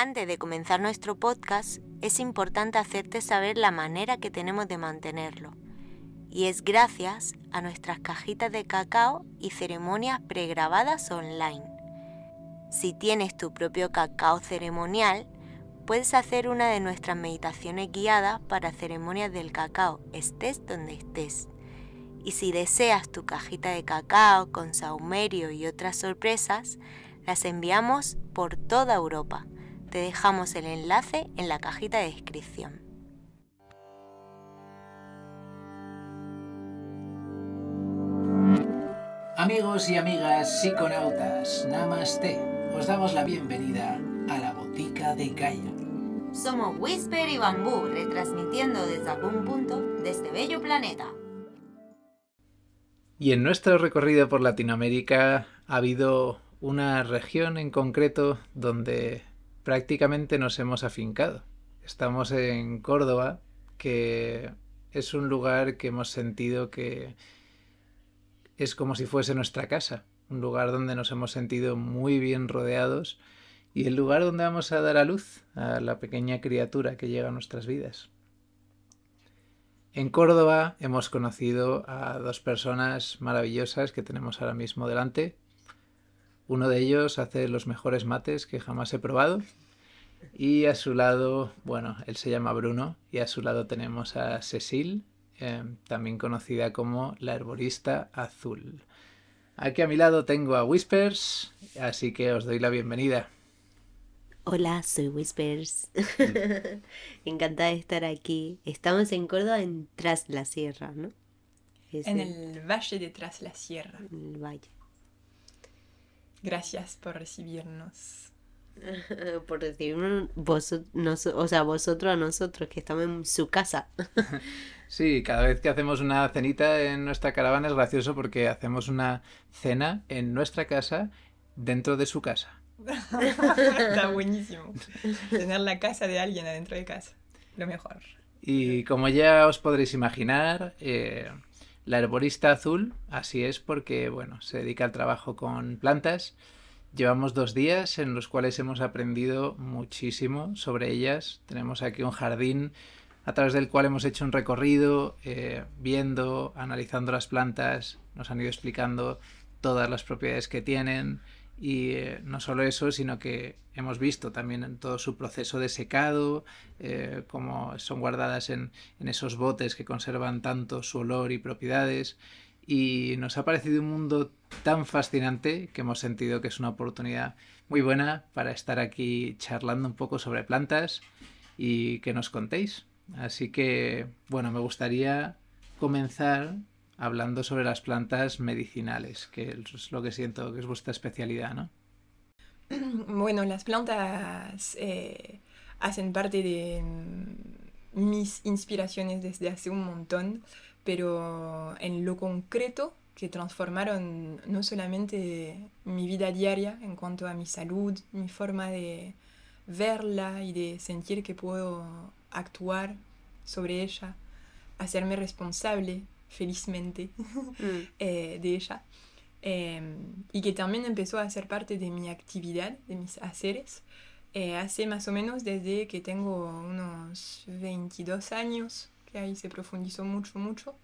Antes de comenzar nuestro podcast, es importante hacerte saber la manera que tenemos de mantenerlo. Y es gracias a nuestras cajitas de cacao y ceremonias pregrabadas online. Si tienes tu propio cacao ceremonial, puedes hacer una de nuestras meditaciones guiadas para ceremonias del cacao, estés donde estés. Y si deseas tu cajita de cacao con saumerio y otras sorpresas, las enviamos por toda Europa. Te dejamos el enlace en la cajita de descripción. Amigos y amigas psiconautas, Namaste. Os damos la bienvenida a la Botica de Gaia. Somos Whisper y Bambú, retransmitiendo desde algún punto de este bello planeta. Y en nuestro recorrido por Latinoamérica ha habido una región en concreto donde prácticamente nos hemos afincado. Estamos en Córdoba, que es un lugar que hemos sentido que es como si fuese nuestra casa, un lugar donde nos hemos sentido muy bien rodeados y el lugar donde vamos a dar a luz a la pequeña criatura que llega a nuestras vidas. En Córdoba hemos conocido a dos personas maravillosas que tenemos ahora mismo delante. Uno de ellos hace los mejores mates que jamás he probado. Y a su lado, bueno, él se llama Bruno y a su lado tenemos a Cecil, eh, también conocida como la herborista azul. Aquí a mi lado tengo a Whispers, así que os doy la bienvenida. Hola, soy Whispers. Encantada de estar aquí. Estamos en Córdoba, en Tras la Sierra, ¿no? en el valle de Tras la Sierra. En el valle. Gracias por recibirnos. por recibirnos, vos, o sea, vosotros a nosotros, que estamos en su casa. Sí, cada vez que hacemos una cenita en nuestra caravana es gracioso porque hacemos una cena en nuestra casa dentro de su casa. Está buenísimo. Tener la casa de alguien adentro de casa. Lo mejor. Y como ya os podréis imaginar, eh, la herborista azul, así es porque, bueno, se dedica al trabajo con plantas. Llevamos dos días en los cuales hemos aprendido muchísimo sobre ellas. Tenemos aquí un jardín a través del cual hemos hecho un recorrido eh, viendo, analizando las plantas, nos han ido explicando todas las propiedades que tienen y eh, no solo eso, sino que hemos visto también en todo su proceso de secado, eh, cómo son guardadas en, en, esos botes que conservan tanto su olor y propiedades. Y nos ha parecido un mundo tan fascinante que hemos sentido que es una oportunidad muy buena para estar aquí charlando un poco sobre plantas y que nos contéis. Así que, bueno, me gustaría comenzar hablando sobre las plantas medicinales, que es lo que siento que es vuestra especialidad, ¿no? Bueno, las plantas eh, hacen parte de mis inspiraciones desde hace un montón, pero en lo concreto que transformaron no solamente mi vida diaria en cuanto a mi salud, mi forma de verla y de sentir que puedo actuar sobre ella, hacerme responsable felizmente mm. eh, de ella. Em, y que también empezó a ser parte de mi actividad, de mis haceres, eh, hace más o menos desde que tengo unos 22 años, que ahí se profundizó mucho, mucho,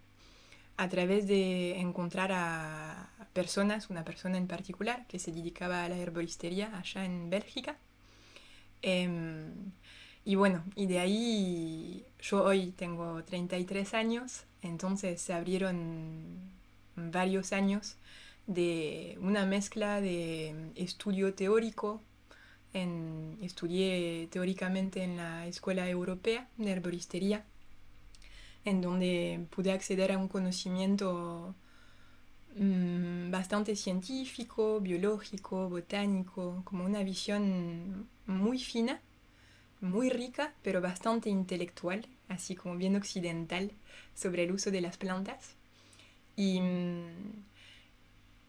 a través de encontrar a personas, una persona en particular que se dedicaba a la herboristería allá en Bélgica. Y bueno, y de ahí yo hoy tengo 33 años, entonces se abrieron varios años de una mezcla de estudio teórico. Estudié teóricamente en la Escuela Europea de Herboristería, en donde pude acceder a un conocimiento mm, bastante científico, biológico, botánico, como una visión muy fina muy rica, pero bastante intelectual, así como bien occidental, sobre el uso de las plantas. Y, mm,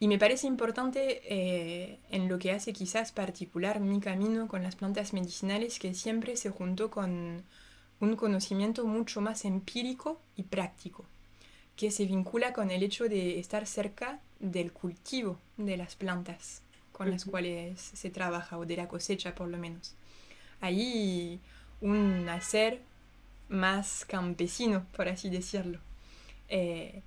y me parece importante eh, en lo que hace quizás particular mi camino con las plantas medicinales, que siempre se juntó con un conocimiento mucho más empírico y práctico, que se vincula con el hecho de estar cerca del cultivo de las plantas con las cuales se trabaja, o de la cosecha por lo menos. Ahí un hacer más campesino, por así decirlo. Eh,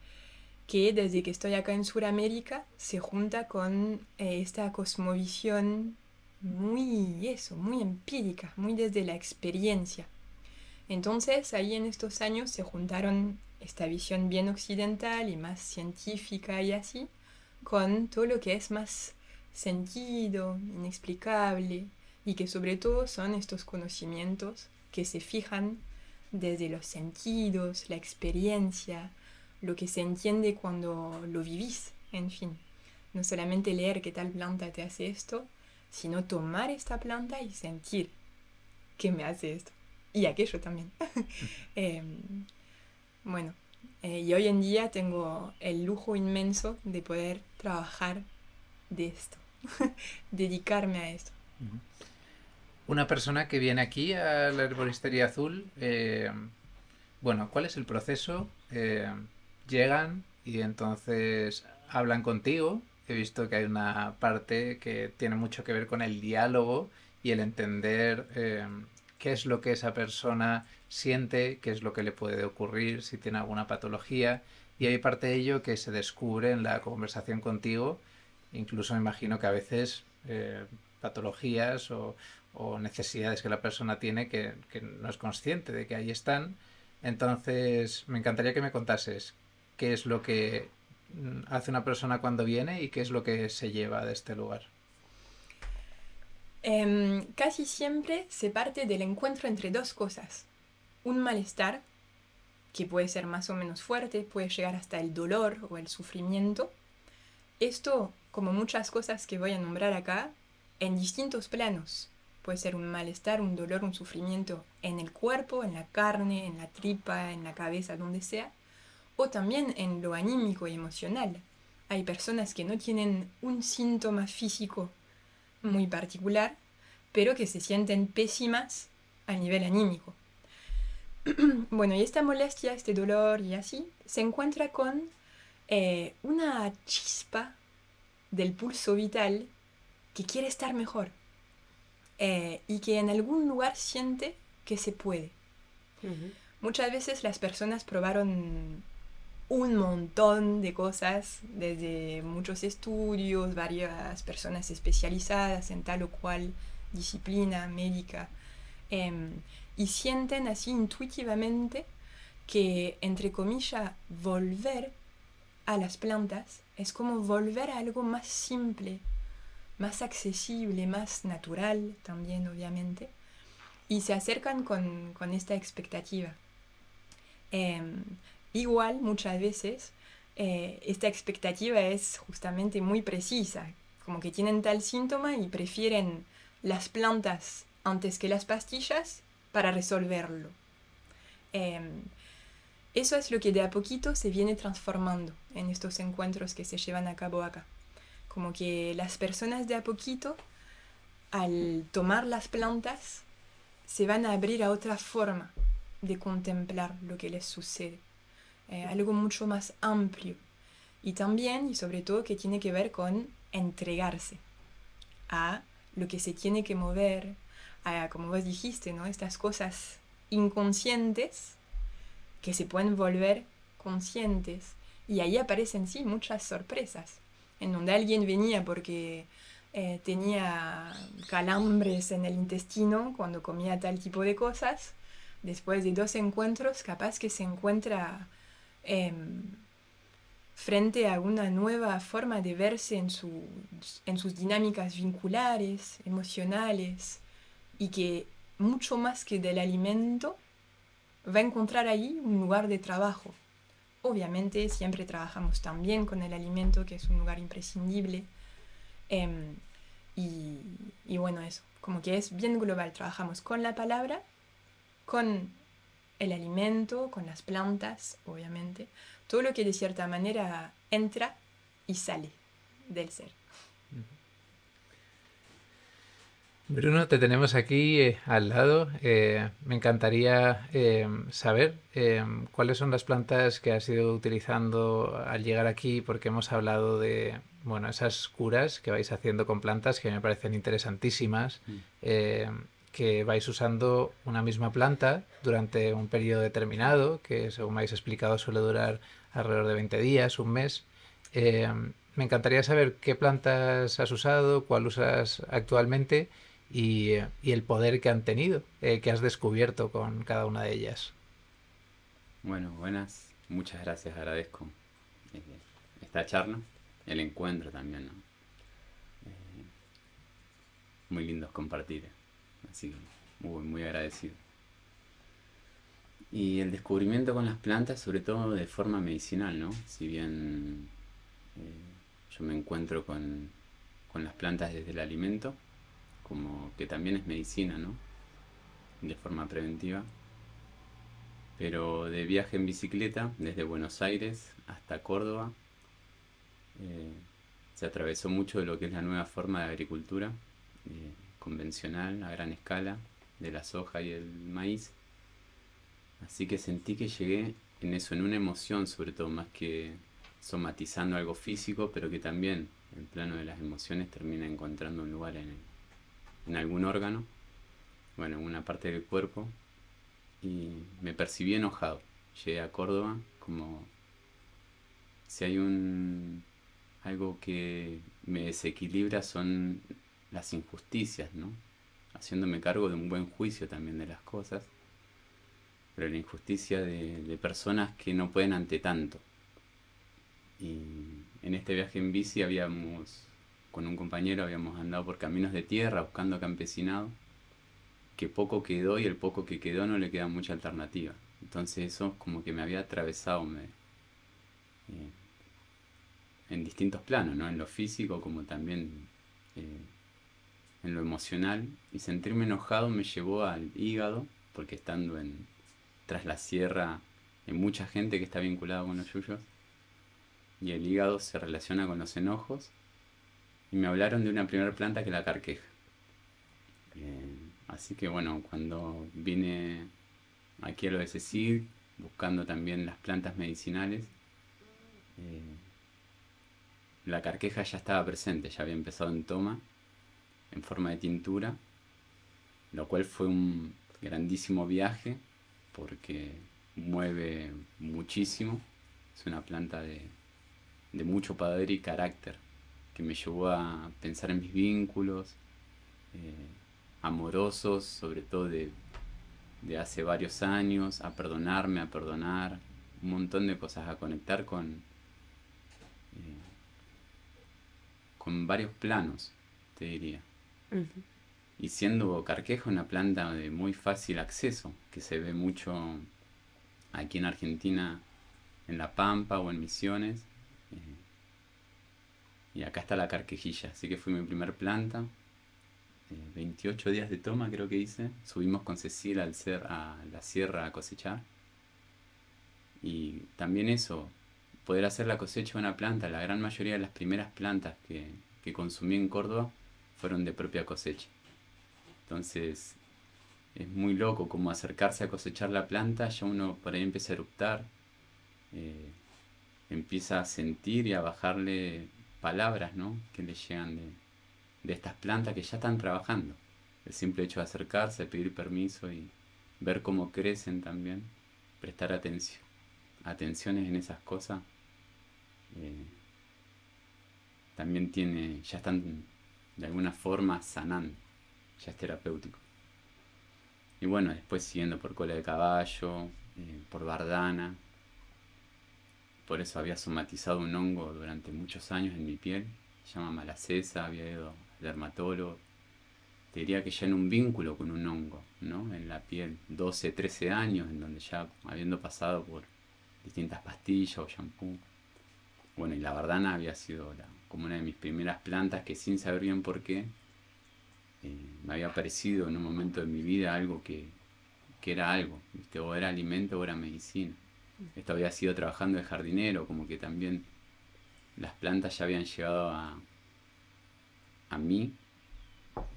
que desde que estoy acá en Sudamérica se junta con eh, esta cosmovisión muy eso, muy empírica, muy desde la experiencia. Entonces ahí en estos años se juntaron esta visión bien occidental y más científica y así, con todo lo que es más sentido, inexplicable, y que sobre todo son estos conocimientos que se fijan desde los sentidos, la experiencia, lo que se entiende cuando lo vivís, en fin. No solamente leer qué tal planta te hace esto, sino tomar esta planta y sentir que me hace esto. Y aquello también. Em, bueno, eh, y hoy en día tengo el lujo inmenso de poder trabajar de esto, dedicarme a esto. Una persona que viene aquí a la herboristería azul, eh, bueno, ¿cuál es el proceso? Eh, llegan y entonces hablan contigo. He visto que hay una parte que tiene mucho que ver con el diálogo y el entender eh, qué es lo que esa persona siente, qué es lo que le puede ocurrir, si tiene alguna patología. Y hay parte de ello que se descubre en la conversación contigo. Incluso me imagino que a veces patologías o, o necesidades que la persona tiene que, no es consciente de que ahí están. Entonces, me encantaría que me contases qué es lo que mm, hace una persona cuando viene y qué es lo que se lleva de este lugar. Em, casi siempre se parte del encuentro entre dos cosas. Un malestar, que puede ser más o menos fuerte, puede llegar hasta el dolor o el sufrimiento. Esto, como muchas cosas que voy a nombrar acá, en distintos planos. Puede ser un malestar, un dolor, un sufrimiento en el cuerpo, en la carne, en la tripa, en la cabeza, donde sea, o también en lo anímico y emocional. Hay personas que no tienen un síntoma físico muy particular, pero que se sienten pésimas a nivel anímico. bueno, y esta molestia, este dolor y así, se encuentra con eh, una chispa del pulso vital que quiere estar mejor eh, y que en algún lugar siente que se puede. Muchas veces las personas probaron un montón de cosas, desde muchos estudios, varias personas especializadas en tal o cual disciplina médica, em, y sienten así intuitivamente que, entre comillas, volver a las plantas es como volver a algo más simple, más accesible, más natural también, obviamente, y se acercan con, esta expectativa. Em, igual, muchas veces, eh, esta expectativa es justamente muy precisa, como que tienen tal síntoma y prefieren las plantas antes que las pastillas para resolverlo. Em, eso es lo que de a poquito se viene transformando en estos encuentros que se llevan a cabo acá. Como que las personas de a poquito, al tomar las plantas, se van a abrir a otra forma de contemplar lo que les sucede. Eh, algo mucho más amplio. Y también, y sobre todo, que tiene que ver con entregarse a lo que se tiene que mover, a, como vos dijiste, ¿no? Estas cosas inconscientes que se pueden volver conscientes. Y ahí aparecen, sí, muchas sorpresas en donde alguien venía porque eh, tenía calambres en el intestino cuando comía tal tipo de cosas, después de dos encuentros, capaz que se encuentra em, frente a una nueva forma de verse en, en sus dinámicas vinculares, emocionales, y que mucho más que del alimento, va a encontrar ahí un lugar de trabajo Obviamente siempre trabajamos también con el alimento, que es un lugar imprescindible. Em, y, y, bueno, eso, como que es bien global. Trabajamos con la palabra, con el alimento, con las plantas, obviamente. Todo lo que de cierta manera entra y sale del ser. Bruno, te tenemos aquí eh, al lado. Eh, me encantaría eh, saber cuáles son las plantas que has ido utilizando al llegar aquí, porque hemos hablado de bueno esas curas que vais haciendo con plantas que me parecen interesantísimas. Mm. que vais usando una misma planta durante un periodo determinado, que según me habéis explicado suele durar alrededor de 20 días, un mes. Eh, me encantaría saber qué plantas has usado, cuál usas actualmente y, el poder que han tenido, eh, que has descubierto con cada una de ellas. Bueno, buenas. Muchas gracias, agradezco eh, esta charla, el encuentro también. ¿no? muy lindo compartir. Así que muy, agradecido. Y el descubrimiento con las plantas, sobre todo de forma medicinal, ¿no? Si bien eh, yo me encuentro con, con, las plantas desde el alimento, como que también es medicina, ¿no? De forma preventiva. Pero de viaje en bicicleta, desde Buenos Aires hasta Córdoba, eh, se atravesó mucho de lo que es la nueva forma de agricultura eh, convencional a gran escala de la soja y el maíz. Así que sentí que llegué en eso, en una emoción sobre todo, más que somatizando algo físico, pero que también el plano de las emociones termina encontrando un lugar en, en algún órgano, bueno, en una parte del cuerpo, y me percibí enojado. Llegué a Córdoba como si hay un algo que me desequilibra son las injusticias, ¿no? Haciéndome cargo de un buen juicio también de las cosas, pero la injusticia de, personas que no pueden ante tanto. Y en este viaje en bici habíamos, con un compañero, habíamos andado por caminos de tierra buscando campesinado, que poco quedó y el poco que quedó no le queda mucha alternativa. Entonces eso como que me había atravesado me, eh, en distintos planos, ¿no? En lo físico como también eh, en lo emocional y sentirme enojado me llevó al hígado, porque estando en tras la sierra hay mucha gente que está vinculada con los yuyos y el hígado se relaciona con los enojos y me hablaron de una primera planta que la carqueja. Así que bueno, cuando vine aquí a lo de Cecil, buscando también las plantas medicinales, eh, la carqueja ya estaba presente, ya había empezado en toma en forma de tintura, lo cual fue un grandísimo viaje porque mueve muchísimo, es una planta de, mucho poder y carácter que me llevó a pensar en mis vínculos eh, amorosos, sobre todo de, hace varios años, a perdonarme, a perdonar, un montón de cosas, a conectar con, eh, con varios planos, te diría. Y siendo Carquejo una planta de muy fácil acceso, que se ve mucho aquí en Argentina, en La Pampa o en Misiones. Eh, y acá está la carquejilla, así que fue mi primer planta. 28 eh, días de toma creo que hice. Subimos con Cecilia al ser a la sierra a cosechar. Y también eso, poder hacer la cosecha de una planta, la gran mayoría de las primeras plantas que, que consumí en Córdoba fueron de propia cosecha. Entonces es muy loco como acercarse a cosechar la planta, ya uno por ahí empieza a eruptar, eh, empieza a sentir y a bajarle palabras ¿no? que le llegan de, de estas plantas que ya están trabajando. El simple hecho de acercarse, pedir permiso y ver cómo crecen también, prestar atención, atenciones en esas cosas, eh, también tiene, ya están de alguna forma sanando, ya es terapéutico. Y bueno, después siguiendo por cola de caballo, eh, por bardana, por eso había somatizado un hongo durante muchos años en mi piel, se llama malacesa, había ido al dermatólogo, te diría que ya en un vínculo con un hongo, ¿no? En la piel, 12, 13 años, en donde ya habiendo pasado por distintas pastillas o shampoo. Bueno, y la bardana había sido como una de mis primeras plantas que sin saber bien por qué, eh, me había parecido en un momento de mi vida algo que, era algo, o era alimento o era medicina. Esto había sido trabajando de jardinero, como que también las plantas ya habían llegado a, a mí,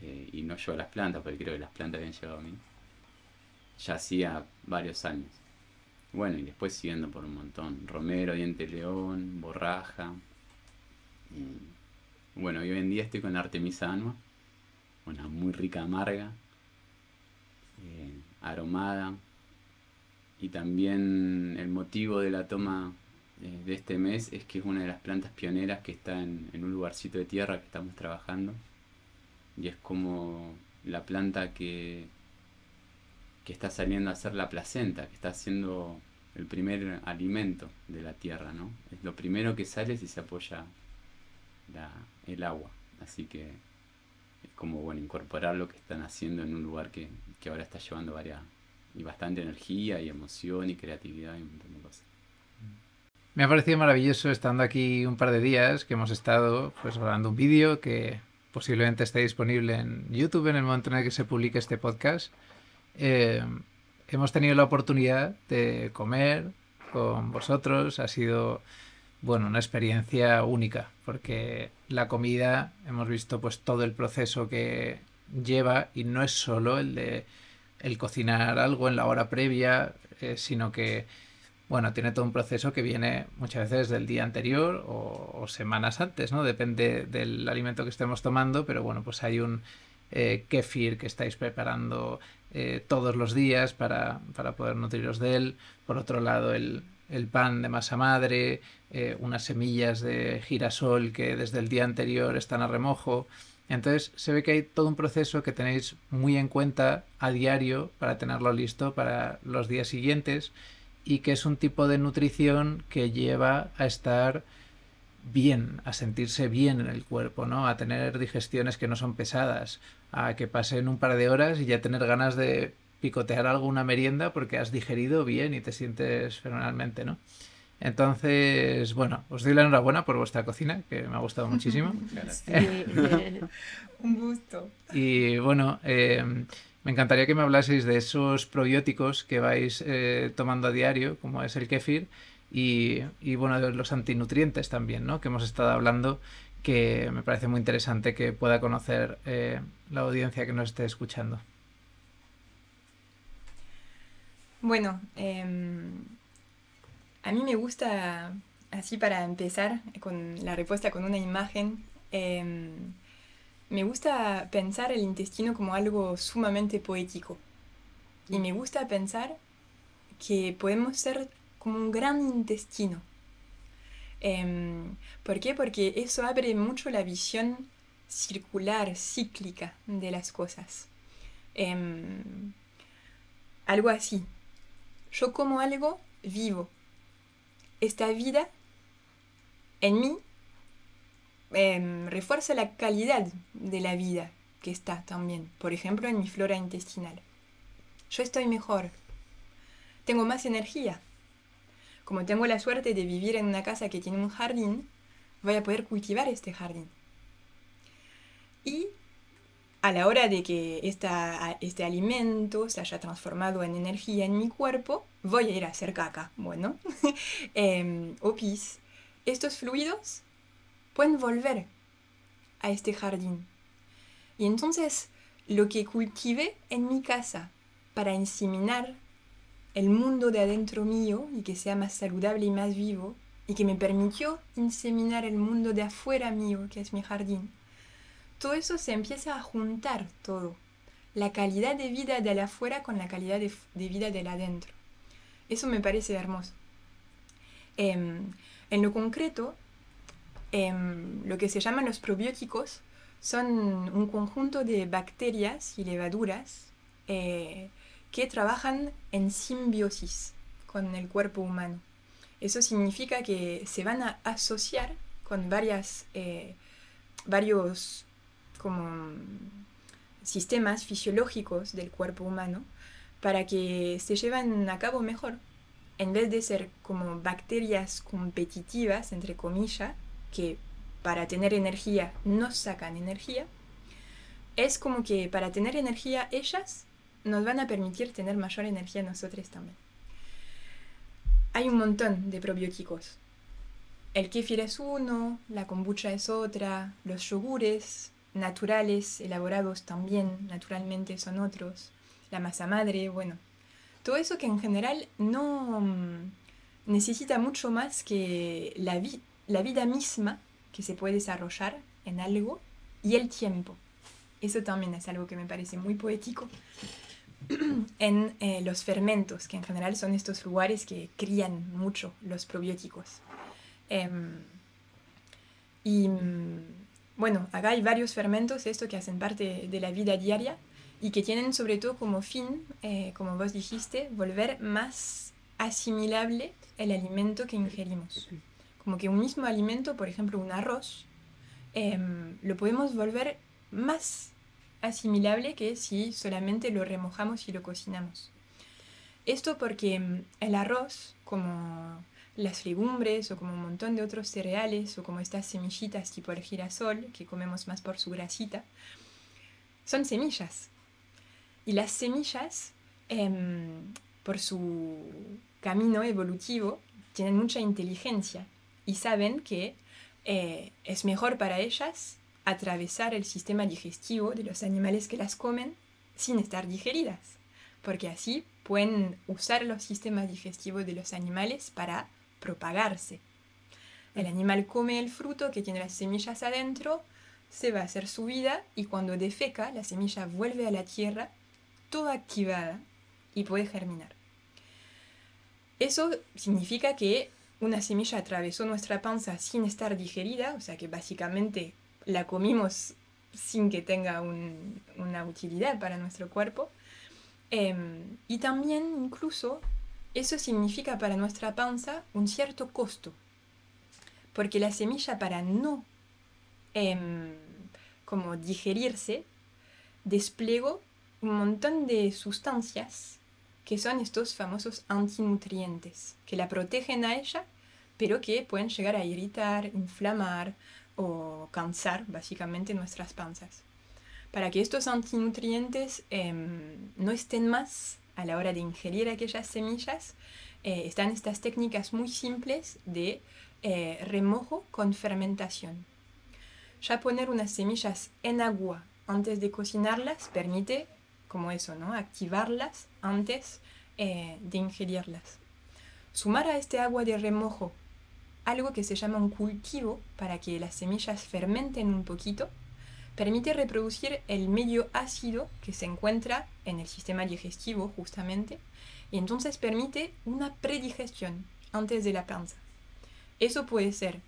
eh, y no yo a las plantas, porque creo que las plantas habían llegado a mí, ya hacía varios años. Bueno, y después siguiendo por un montón, romero, diente león, borraja, bueno, hoy en día estoy con Artemisa Anua, una muy rica amarga, aromada. Y también el motivo de la toma eh, de este mes es que es una de las plantas pioneras que está en, un lugarcito de tierra que estamos trabajando. Y es como la planta que, que está saliendo a hacer la placenta, que está haciendo el primer alimento de la tierra, ¿no? Es lo primero que sale si se apoya el agua. Así que es como bueno incorporar lo que están haciendo en un lugar que, que ahora está llevando varias y bastante energía y emoción y creatividad y un montón de cosas. Me ha parecido maravilloso estando aquí un par de días que hemos estado pues grabando un vídeo que posiblemente esté disponible en YouTube en el momento en el que se publique este podcast. Eh, hemos tenido la oportunidad de comer con vosotros. Ha sido, bueno, una experiencia única, porque la comida, hemos visto pues todo el proceso que lleva y no es solo el de el cocinar algo en la hora previa, eh, sino que, bueno, tiene todo un proceso que viene muchas veces del día anterior o, o, semanas antes, ¿no? Depende del alimento que estemos tomando, pero bueno, pues hay un eh, kefir que estáis preparando eh, todos los días para, para, poder nutriros de él. Por otro lado, el, el pan de masa madre, eh, unas semillas de girasol que desde el día anterior están a remojo. Entonces se ve que hay todo un proceso que tenéis muy en cuenta a diario para tenerlo listo para los días siguientes y que es un tipo de nutrición que lleva a estar bien, a sentirse bien en el cuerpo, ¿no? A tener digestiones que no son pesadas, a que pasen un par de horas y ya tener ganas de picotear alguna merienda porque has digerido bien y te sientes fenomenalmente, ¿no? Entonces, bueno, os doy la enhorabuena por vuestra cocina, que me ha gustado muchísimo. un gusto. Y bueno, eh, me encantaría que me hablaseis de esos probióticos que vais eh, tomando a diario, como es el kefir, y, y, bueno, de los antinutrientes también, ¿no? Que hemos estado hablando, que me parece muy interesante que pueda conocer eh, la audiencia que nos esté escuchando. Bueno, eh, a mí me gusta, así para empezar con la respuesta con una imagen, eh, me gusta pensar el intestino como algo sumamente poético. Y me gusta pensar que podemos ser como un gran intestino. Eh, ¿Por qué? Porque eso abre mucho la visión circular, cíclica de las cosas. Eh, algo así. Yo como algo vivo. Esta vida en mí eh, refuerza la calidad de la vida que está también. Por ejemplo, en mi flora intestinal. Yo estoy mejor. Tengo más energía como tengo la suerte de vivir en una casa que tiene un jardín, voy a poder cultivar este jardín. Y a la hora de que este alimento se haya transformado en energía en mi cuerpo, voy a ir a hacer caca, bueno, eh, o pis. Estos fluidos pueden volver a este jardín. Y entonces lo que cultive en mi casa para inseminar el mundo de adentro mío y que sea más saludable y más vivo y que me permitió inseminar el mundo de afuera mío, que es mi jardín. Todo eso se empieza a juntar todo. La calidad de vida de afuera con la calidad de, vida del adentro. Eso me parece hermoso. Eh, en lo concreto, eh, lo que se llaman los probióticos son un conjunto de bacterias y levaduras eh, que trabajan en simbiosis con el cuerpo humano. Eso significa que se van a asociar con varias, eh, varios como, sistemas fisiológicos del cuerpo humano para que se lleven a cabo mejor. En vez de ser como bacterias competitivas, entre comillas, que para tener energía nos sacan energía, es como que para tener energía ellas nos van a permitir tener mayor energía nosotros también. Hay un montón de probióticos. El kefir es uno, la kombucha es otra, los yogures naturales, elaborados también naturalmente son otros, la masa madre, bueno. Todo eso que en general no mm, necesita mucho más que la, la vida misma que se puede desarrollar en algo y el tiempo. Eso también es algo que me parece muy poético en eh, los fermentos, que en general son estos lugares que crían mucho los probióticos. Em, y mm, bueno, acá hay varios fermentos, esto que hacen parte de la vida diaria y que tienen sobre todo como fin, eh, como vos dijiste, volver más asimilable el alimento que ingerimos. Como que un mismo alimento, por ejemplo un arroz, em, lo podemos volver más asimilable que si solamente lo remojamos y lo cocinamos. Esto porque em, el arroz, como las legumbres o como un montón de otros cereales o como estas semillitas tipo el girasol que comemos más por su grasita, son semillas. Y las semillas, em, por su camino evolutivo, tienen mucha inteligencia y saben que eh, es mejor para ellas atravesar el sistema digestivo de los animales que las comen sin estar digeridas, porque así pueden usar los sistemas digestivos de los animales para propagarse. El animal come el fruto que tiene las semillas adentro, se va a hacer su vida y cuando defeca la semilla vuelve a la tierra toda activada y puede germinar. Eso significa que una semilla atravesó nuestra panza sin estar digerida, o sea que básicamente la comimos sin que tenga una utilidad para nuestro cuerpo. Em, y también incluso eso significa para nuestra panza un cierto costo, porque la semilla para no em, como digerirse desplegó un montón de sustancias que son estos famosos antinutrientes, que la protegen a ella, pero que pueden llegar a irritar, inflamar o cansar básicamente nuestras panzas. Para que estos antinutrientes em, no estén más a la hora de ingerir aquellas semillas, eh, están estas técnicas muy simples de eh, remojo con fermentación. Ya poner unas semillas en agua antes de cocinarlas permite como eso, ¿no? Activarlas antes eh, de ingerirlas. Sumar a este agua de remojo algo que se llama un cultivo para que las semillas fermenten un poquito, permite reproducir el medio ácido que se encuentra en el sistema digestivo justamente, y entonces permite una predigestión antes de la panza. Eso puede ser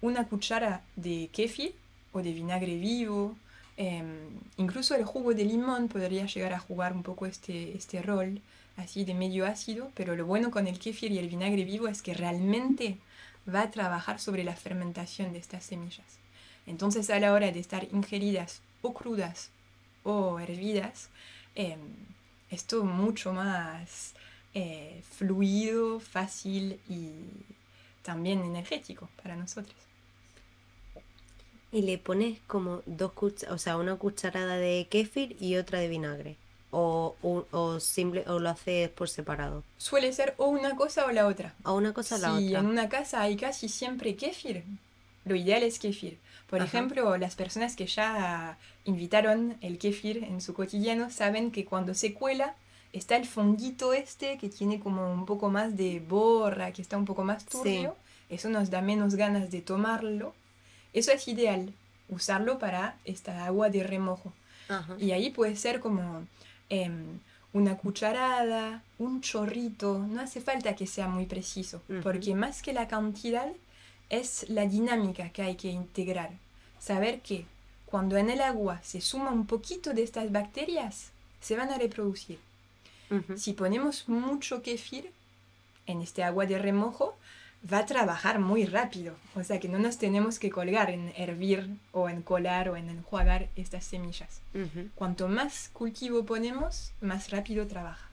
una cuchara de kéfir o de vinagre vivo Em, incluso el jugo de limón podría llegar a jugar un poco este, este rol así de medio ácido, pero lo bueno con el kéfir y el vinagre vivo es que realmente va a trabajar sobre la fermentación de estas semillas. Entonces a la hora de estar ingeridas o crudas o hervidas, eh, es todo mucho más eh, fluido, fácil y también energético para nosotros y le pones como dos cucharadas, o sea, una cucharada de kéfir y otra de vinagre. O, o, simple, o lo haces por separado. Suele ser o una cosa o la otra. O una cosa o la otra. Si en una casa hay casi siempre kéfir, lo ideal es kéfir. Por ejemplo, las personas que ya invitaron el kéfir en su cotidiano saben que cuando se cuela está el fondito este que tiene como un poco más de borra, que está un poco más turbio. Eso nos da menos ganas de tomarlo. Eso es ideal, usarlo para esta agua de remojo. Y ahí puede ser como em, una cucharada, un chorrito, no hace falta que sea muy preciso, porque más que la cantidad es la dinámica que hay que integrar. Saber que cuando en el agua se suma un poquito de estas bacterias, se van a reproducir. Si ponemos mucho kefir en este agua de remojo, va a trabajar muy rápido. O sea que no nos tenemos que colgar en hervir o en colar o en enjuagar estas semillas. Cuanto más cultivo ponemos, más rápido trabaja.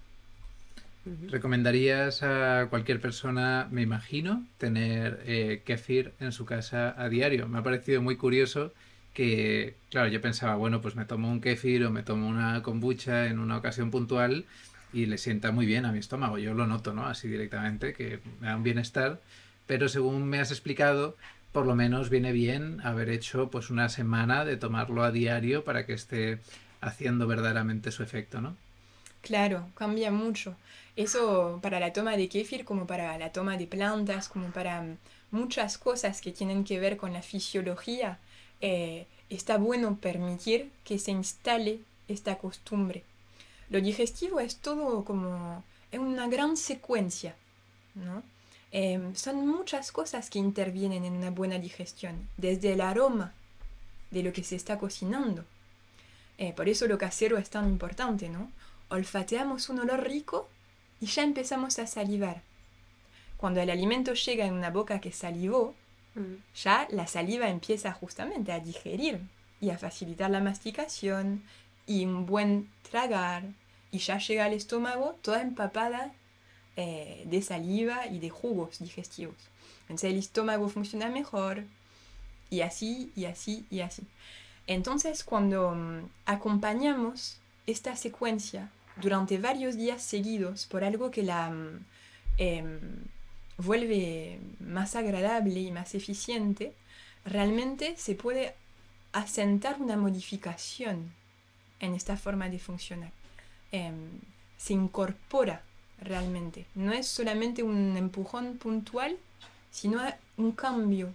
¿Recomendarías a cualquier persona, me imagino, tener eh, kefir en su casa a diario? Me ha parecido muy curioso que, claro, yo pensaba, bueno, pues me tomo un kefir o me tomo una kombucha en una ocasión puntual y le sienta muy bien a mi estómago. Yo lo noto, ¿no? Así directamente, que me da un bienestar. Pero según me has explicado, por lo menos viene bien haber hecho pues una semana de tomarlo a diario para que esté haciendo verdaderamente su efecto, ¿no? Claro, cambia mucho. Eso para la toma de kéfir, como para la toma de plantas, como para muchas cosas que tienen que ver con la fisiología, eh, está bueno permitir que se instale esta costumbre lo digestivo es todo como una gran secuencia, ¿no? Em, son muchas cosas que intervienen en una buena digestión, desde el aroma de lo que se está cocinando. Eh, por eso lo casero es tan importante, ¿no? Olfateamos un olor rico y ya empezamos a salivar. Cuando el alimento llega en una boca que salivó, Mm. ya la saliva empieza justamente a digerir y a facilitar la masticación y un buen tragar. Y ya llega al estómago toda empapada eh, de saliva y de jugos digestivos. Entonces el estómago funciona mejor y así, y así, y así. Entonces cuando mm, acompañamos esta secuencia durante varios días seguidos por algo que la mm, em, vuelve más agradable y más eficiente, realmente se puede asentar una modificación en esta forma de funcionar. Em, se incorpora realmente. No es solamente un empujón puntual, sino un cambio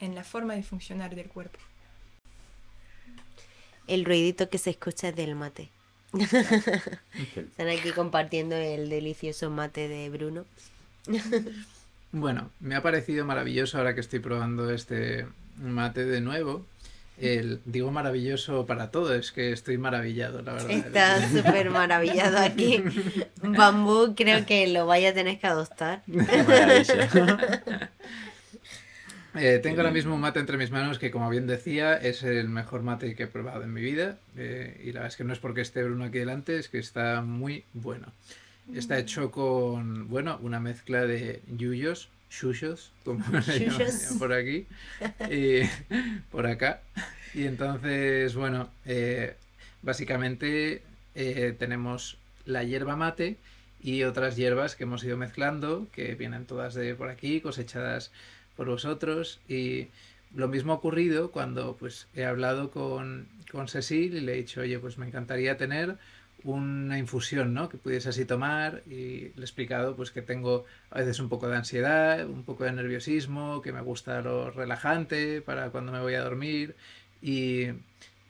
en la forma de funcionar del cuerpo. El ruidito que se escucha es del mate. Están aquí compartiendo el delicioso mate de Bruno. Bueno, me ha parecido maravilloso ahora que estoy probando este mate de nuevo. El, digo maravilloso para todo, es que estoy maravillado, la verdad. Está súper maravillado aquí. Bambú creo que lo vaya a tener que adoptar. Maravilla. Eh, tengo ahora mismo un mate entre mis manos que, como bien decía, es el mejor mate que he probado en mi vida. eh, y la verdad es que no es porque esté Bruno aquí delante, es que está muy bueno. Está hecho con, bueno, una mezcla de yuyos, shuyos, como le llamarían por aquí, y por acá. Y entonces, bueno, eh, básicamente eh, tenemos la hierba mate y otras hierbas que hemos ido mezclando, que vienen todas de por aquí, cosechadas por vosotros. Y lo mismo ha ocurrido cuando pues he hablado con, con Cecil y le he dicho, oye, pues me encantaría tener una infusión, ¿no? Que pudiese así tomar y le he explicado pues que tengo a veces un poco de ansiedad, un poco de nerviosismo, que me gusta lo relajante para cuando me voy a dormir y,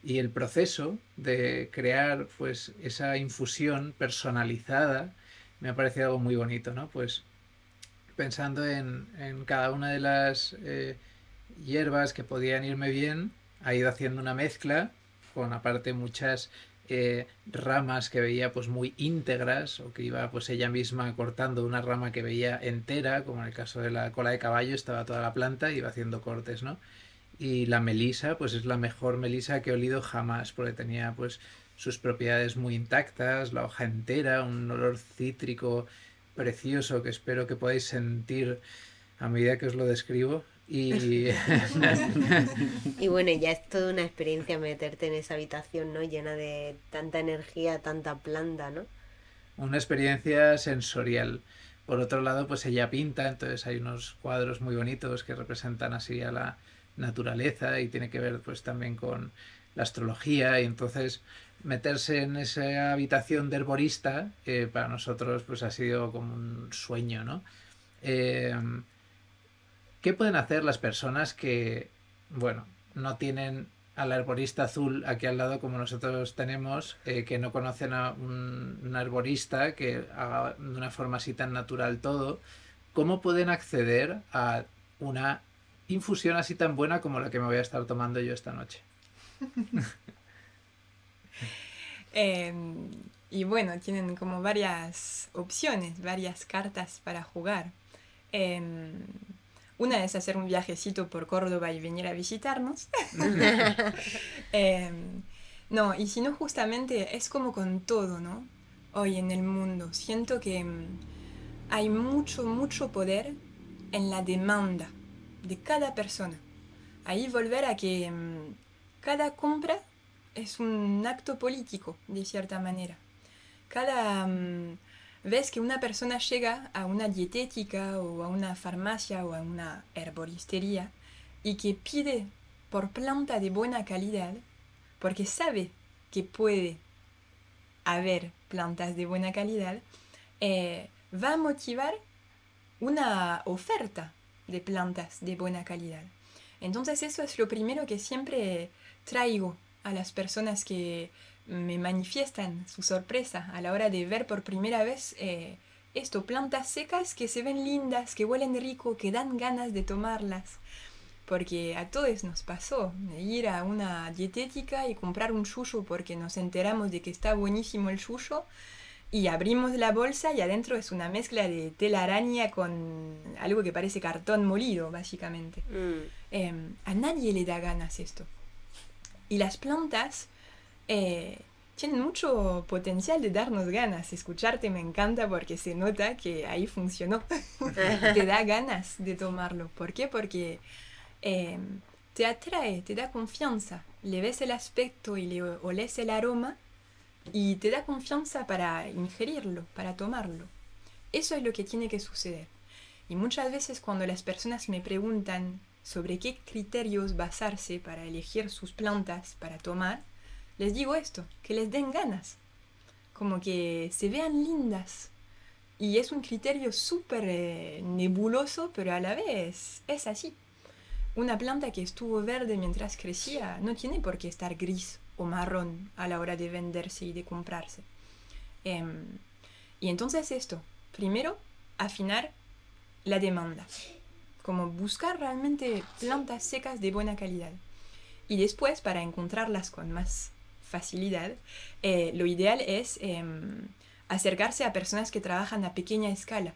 y el proceso de crear pues esa infusión personalizada me ha parecido algo muy bonito, ¿no? Pues pensando en, en cada una de las eh, hierbas que podían irme bien, ha ido haciendo una mezcla con aparte muchas eh, ramas que veía pues muy íntegras o que iba pues ella misma cortando una rama que veía entera, como en el caso de la cola de caballo, estaba toda la planta y iba haciendo cortes, ¿no? Y la melisa, pues es la mejor melisa que he olido jamás, porque tenía pues sus propiedades muy intactas, la hoja entera, un olor cítrico precioso que espero que podáis sentir a medida que os lo describo. Y Y bueno, ya es toda una experiencia meterte en esa habitación, ¿no? Llena de tanta energía, tanta planta, ¿no? una experiencia sensorial. Por otro lado, pues ella pinta, entonces hay unos cuadros muy bonitos que representan así a la naturaleza y tiene que ver pues también con la astrología y entonces meterse en esa habitación de herborista eh, para nosotros pues ha sido como un sueño, ¿no? Eh, ¿Qué pueden hacer las personas que, bueno, no tienen al arborista azul aquí al lado como nosotros tenemos, eh, que no conocen a un, un que haga de una forma así tan natural todo? ¿Cómo pueden acceder a una infusión así tan buena como la que me voy a estar tomando yo esta noche? Em, y bueno, tienen como varias opciones, varias cartas para jugar. Em, una es hacer un viajecito por Córdoba y venir a visitarnos. Em, no, y si no, justamente es como con todo, ¿no? Hoy en el mundo. Siento que hay mucho, mucho poder en la demanda de cada persona. Ahí volver a que cada compra es un acto político, de cierta manera. Cada mm, vez que una persona llega a una dietética o a una farmacia o a una herboristería y que pide por planta de buena calidad, porque sabe que puede haber plantas de buena calidad, eh, va a motivar una oferta de plantas de buena calidad. Entonces eso es lo primero que siempre traigo a las personas que me manifiestan su sorpresa a la hora de ver por primera vez eh, esto, plantas secas que se ven lindas, que huelen rico, que dan ganas de tomarlas. Porque a todos nos pasó ir a una dietética y comprar un yuyo porque nos enteramos de que está buenísimo el yuyo y abrimos la bolsa y adentro es una mezcla de tela araña con algo que parece cartón molido, básicamente. Mm. Em, a nadie le da ganas esto. Y las plantas eh, tienen mucho potencial de darnos ganas. Escucharte me encanta porque se nota que ahí funcionó. te da ganas de tomarlo. ¿Por qué? Porque em, te atrae, te da confianza. Le ves el aspecto y le oles el aroma y te da confianza para ingerirlo, para tomarlo. Eso es lo que tiene que suceder. Y muchas veces cuando las personas me preguntan sobre qué criterios basarse para elegir sus plantas para tomar, les digo esto, que les den ganas, como que se vean lindas. Y es un criterio súper eh, nebuloso, pero a la vez es así. Una planta que estuvo verde mientras crecía no tiene por qué estar gris o marrón a la hora de venderse y de comprarse. Em, y entonces esto, primero, afinar la demanda, como buscar realmente plantas secas de buena calidad. Y después, para encontrarlas con más facilidad, eh, lo ideal es em, acercarse a personas que trabajan a pequeña escala.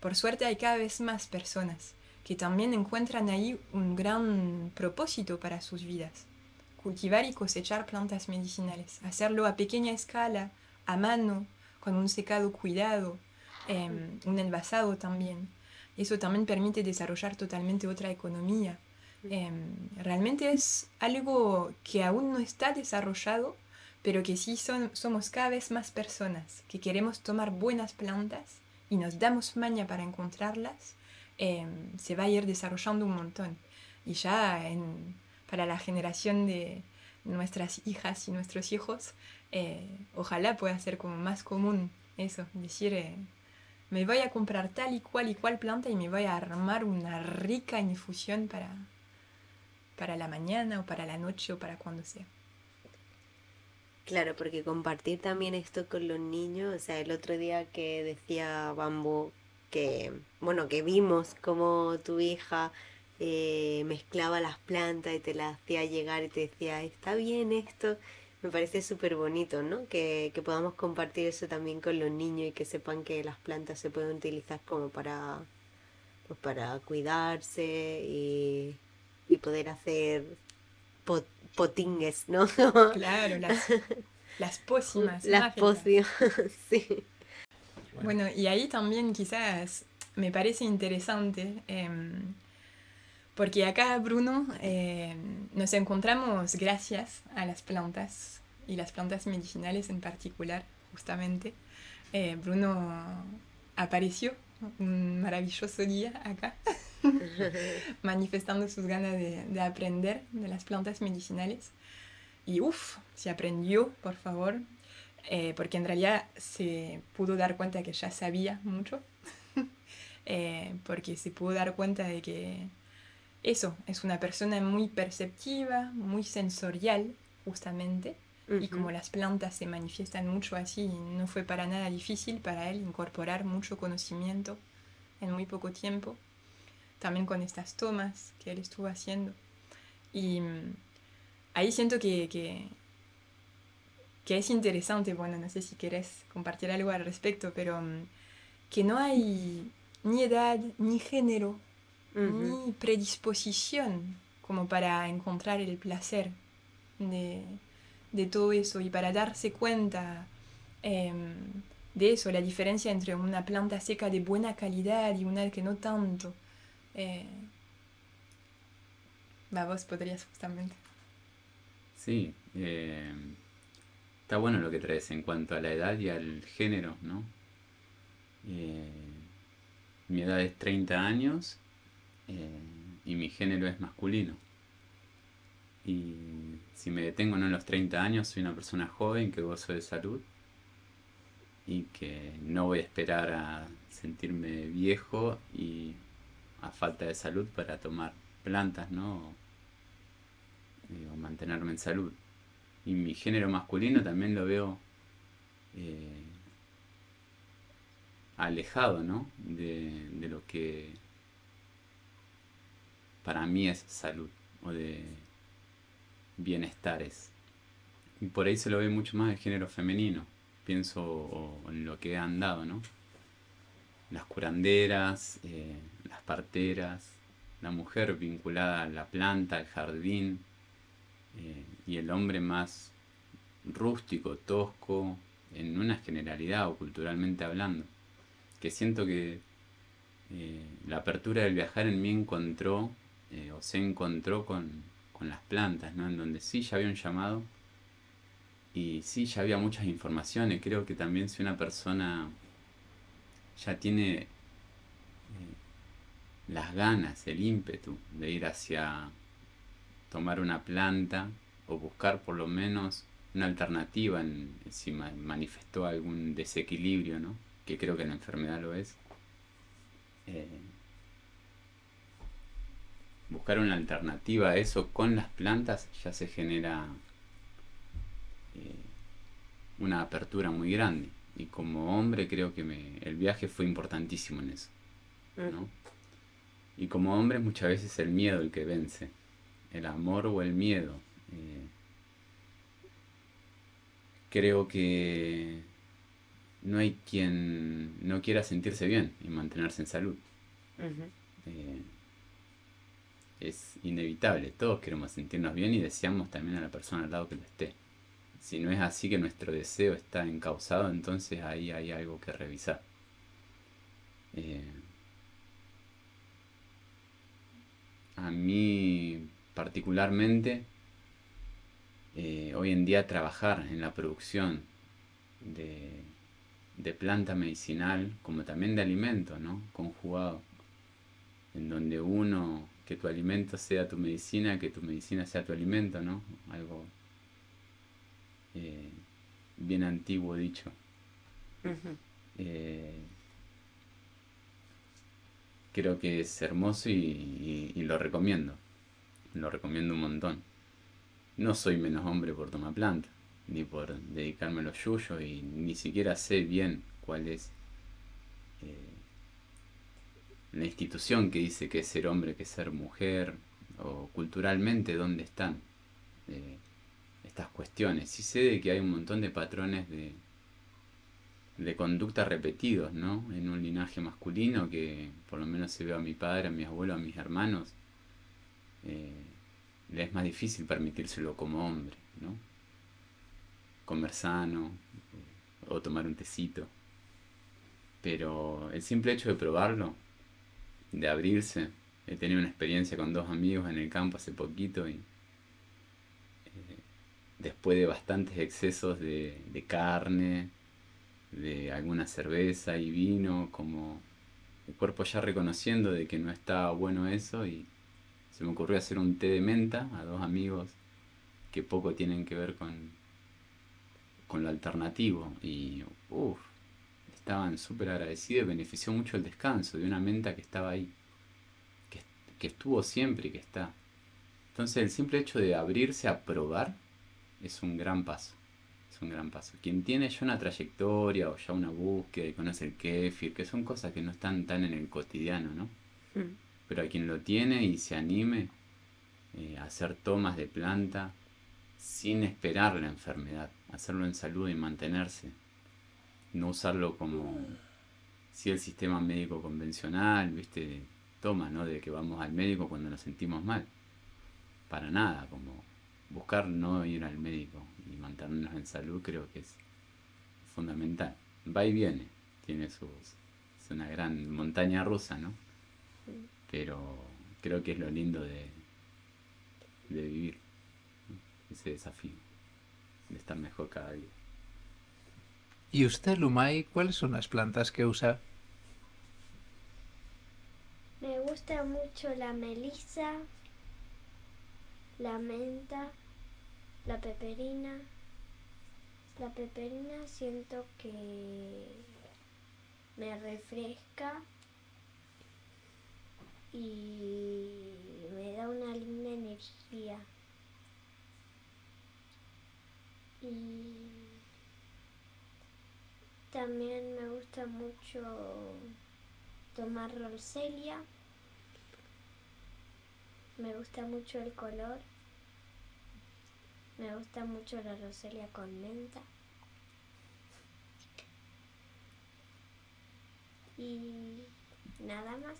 Por suerte hay cada vez más personas que también encuentran ahí un gran propósito para sus vidas cultivar y cosechar plantas medicinales, hacerlo a pequeña escala, a mano, con un secado cuidado, em, un envasado también. Eso también permite desarrollar totalmente otra economía. Em, realmente es algo que aún no está desarrollado, pero que sí son, somos cada vez más personas que queremos tomar buenas plantas y nos damos maña para encontrarlas, em, se va a ir desarrollando un montón. Y ya en, para la generación de nuestras hijas y nuestros hijos, eh, ojalá pueda ser como más común eso, decir, eh, me voy a comprar tal y cual y cual planta y me voy a armar una rica infusión para, para la mañana o para la noche o para cuando sea. Claro, porque compartir también esto con los niños, o sea, el otro día que decía Bambo que, bueno, que vimos como tu hija eh, mezclaba las plantas y te las hacía llegar y te decía, está bien esto. Me parece súper bonito, ¿no? Que, podamos compartir eso también con los niños y que sepan que las plantas se pueden utilizar como para, pues para cuidarse y, poder hacer potingues, ¿no? Claro, las, las pócimas. Las pócimas, sí. Bueno, y ahí también quizás me parece interesante em, porque acá, Bruno, eh, nos encontramos gracias a las plantas y las plantas medicinales en particular, justamente. Eh, Bruno apareció un maravilloso día acá, manifestando sus ganas de, aprender de las plantas medicinales. Y uff, se aprendió, por favor, eh, porque en realidad se pudo dar cuenta que ya sabía mucho, porque se pudo dar cuenta de que eso, es una persona muy perceptiva, muy sensorial, justamente. Y como las plantas se manifiestan mucho así, no fue para nada difícil para él incorporar mucho conocimiento en muy poco tiempo. También con estas tomas que él estuvo haciendo. Y mm, ahí siento que, que, que es interesante, bueno, no sé si querés compartir algo al respecto, pero mm, que no hay ni edad ni género ni predisposición como para encontrar el placer de, todo eso y para darse cuenta em, de eso, la diferencia entre una planta seca de buena calidad y una que no tanto. Eh, vos podrías justamente. Sí, eh, está bueno lo que traes en cuanto a la edad y al género, ¿no? Eh, mi edad es 30 años eh, y mi género es masculino. Y si me detengo en los 30 años, soy una persona joven que gozo de salud y que no voy a esperar a sentirme viejo y a falta de salud para tomar plantas, ¿no? O mantenerme en salud. Y mi género masculino también lo veo eh, alejado, ¿no? De lo que para mí es salud o de bienestares. Y por ahí se lo ve mucho más el género femenino. Pienso en lo que han dado, ¿no? Las curanderas, eh, las parteras, la mujer vinculada a la planta, al jardín, eh, y el hombre más rústico, tosco, en una generalidad o culturalmente hablando. Que siento que eh, la apertura del viajar en mí encontró o se encontró con, con las plantas, ¿no? En donde sí ya había un llamado y sí ya había muchas informaciones. Creo que también si una persona ya tiene eh, las ganas, el ímpetu de ir hacia tomar una planta o buscar por lo menos una alternativa en, si manifestó algún desequilibrio, ¿no? que creo que la enfermedad lo es. Eh, buscar una alternativa a eso con las plantas ya se genera eh, una apertura muy grande. Y como hombre creo que me, el viaje fue importantísimo en eso. ¿no? Y como hombre muchas veces el miedo el que vence. El amor o el miedo. Eh, creo que no hay quien no quiera sentirse bien y mantenerse en salud es inevitable. Todos queremos sentirnos bien y deseamos también a la persona al lado que lo esté. Si no es así que nuestro deseo está encausado, entonces ahí hay algo que revisar. Eh, a mí particularmente, eh, hoy en día trabajar en la producción de, de planta medicinal, como también de alimento, ¿no? Conjugado, en donde uno que tu alimento sea tu medicina, que tu medicina sea tu alimento, ¿no? Algo eh, bien antiguo dicho. Eh, creo que es hermoso y, lo recomiendo. Lo recomiendo un montón. No soy menos hombre por tomar planta, ni por dedicarme a los yuyos, y ni siquiera sé bien cuál es eh, la institución que dice que es ser hombre, que es ser mujer, o culturalmente dónde están eh, estas cuestiones. Sí sé de que hay un montón de patrones de, conducta repetidos, ¿no? En un linaje masculino que por lo menos se ve a mi padre, a mi abuelo, a mis hermanos, eh, le es más difícil permitírselo como hombre, ¿no? Comer sano eh, o tomar un tecito. Pero el simple hecho de probarlo de abrirse. He tenido una experiencia con dos amigos en el campo hace poquito y eh, después de bastantes excesos de, de, carne, de alguna cerveza y vino, como el cuerpo ya reconociendo de que no estaba bueno eso y se me ocurrió hacer un té de menta a dos amigos que poco tienen que ver con, con lo alternativo y uff, estaban súper agradecidos y benefició mucho el descanso de una menta que estaba ahí, que, que estuvo siempre y que está. Entonces el simple hecho de abrirse a probar es un gran paso. Es un gran paso. Quien tiene ya una trayectoria o ya una búsqueda y conoce el kefir, que son cosas que no están tan en el cotidiano, ¿no? Mm. Pero a quien lo tiene y se anime eh, a hacer tomas de planta sin esperar la enfermedad, hacerlo en salud y mantenerse no usarlo como si el sistema médico convencional, viste, toma, ¿no? De que vamos al médico cuando nos sentimos mal. Para nada, como buscar no ir al médico y mantenernos en salud creo que es fundamental. Va y viene, tiene sus, es una gran montaña rusa, ¿no? Pero creo que es lo lindo de, de vivir, ese desafío, de estar mejor cada día. ¿Y usted, Lumay, cuáles son las plantas que usa? Me gusta mucho la melisa, la menta, la peperina. La peperina siento que me refresca y me da una linda energía. Y también me gusta mucho tomar roselia. Me gusta mucho el color. Me gusta mucho la roselia con menta. Y nada más.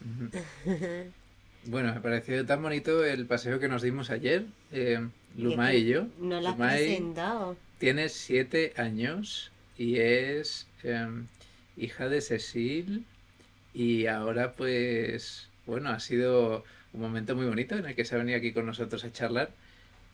Bueno, me pareció tan bonito el paseo que nos dimos ayer, eh, Luma y yo. No la has Lumay presentado. tiene siete años y es em, hija de Cecil y ahora pues, bueno, ha sido un momento muy bonito en el que se ha venido aquí con nosotros a charlar.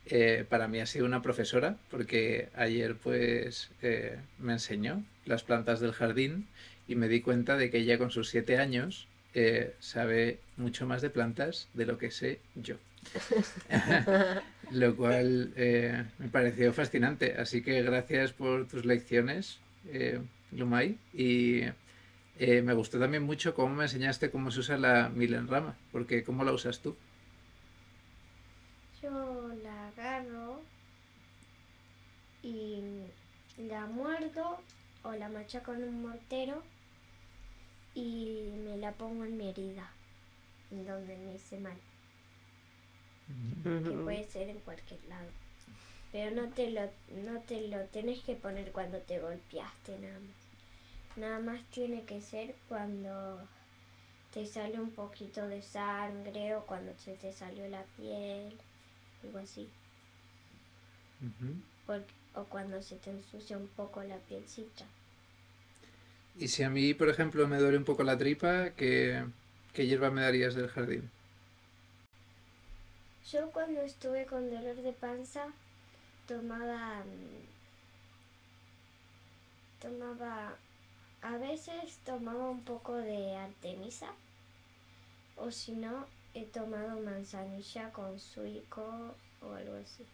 Eh, para mí ha sido una profesora porque ayer pues eh, me enseñó las plantas del jardín y me di cuenta de que ella con sus siete años eh, sabe mucho más de plantas de lo que sé yo. lo cual eh, me pareció fascinante. Así que gracias por tus lecciones, eh, Lumay. Y eh, me gustó también mucho cómo me enseñaste cómo se usa la milenrama, porque ¿cómo la usas tú? Yo la agarro y la muerdo o la machaco en un mortero y me la pongo en mi herida, donde me hice mal, que puede ser en cualquier lado. Pero no te lo, no te lo tenés que poner cuando te golpeaste nada más. Nada más tiene que ser cuando te sale un poquito de sangre o cuando se te salió la piel, algo así. Porque- o cuando se te ensucia un poco la pielcita. Y si a mí, por ejemplo, me duele un poco la tripa, ¿qué, qué hierba me darías del jardín? Yo cuando estuve con dolor de panza tomaba mm, tomaba a veces tomaba un poco de artemisa o si no he tomado manzanilla con suico o algo así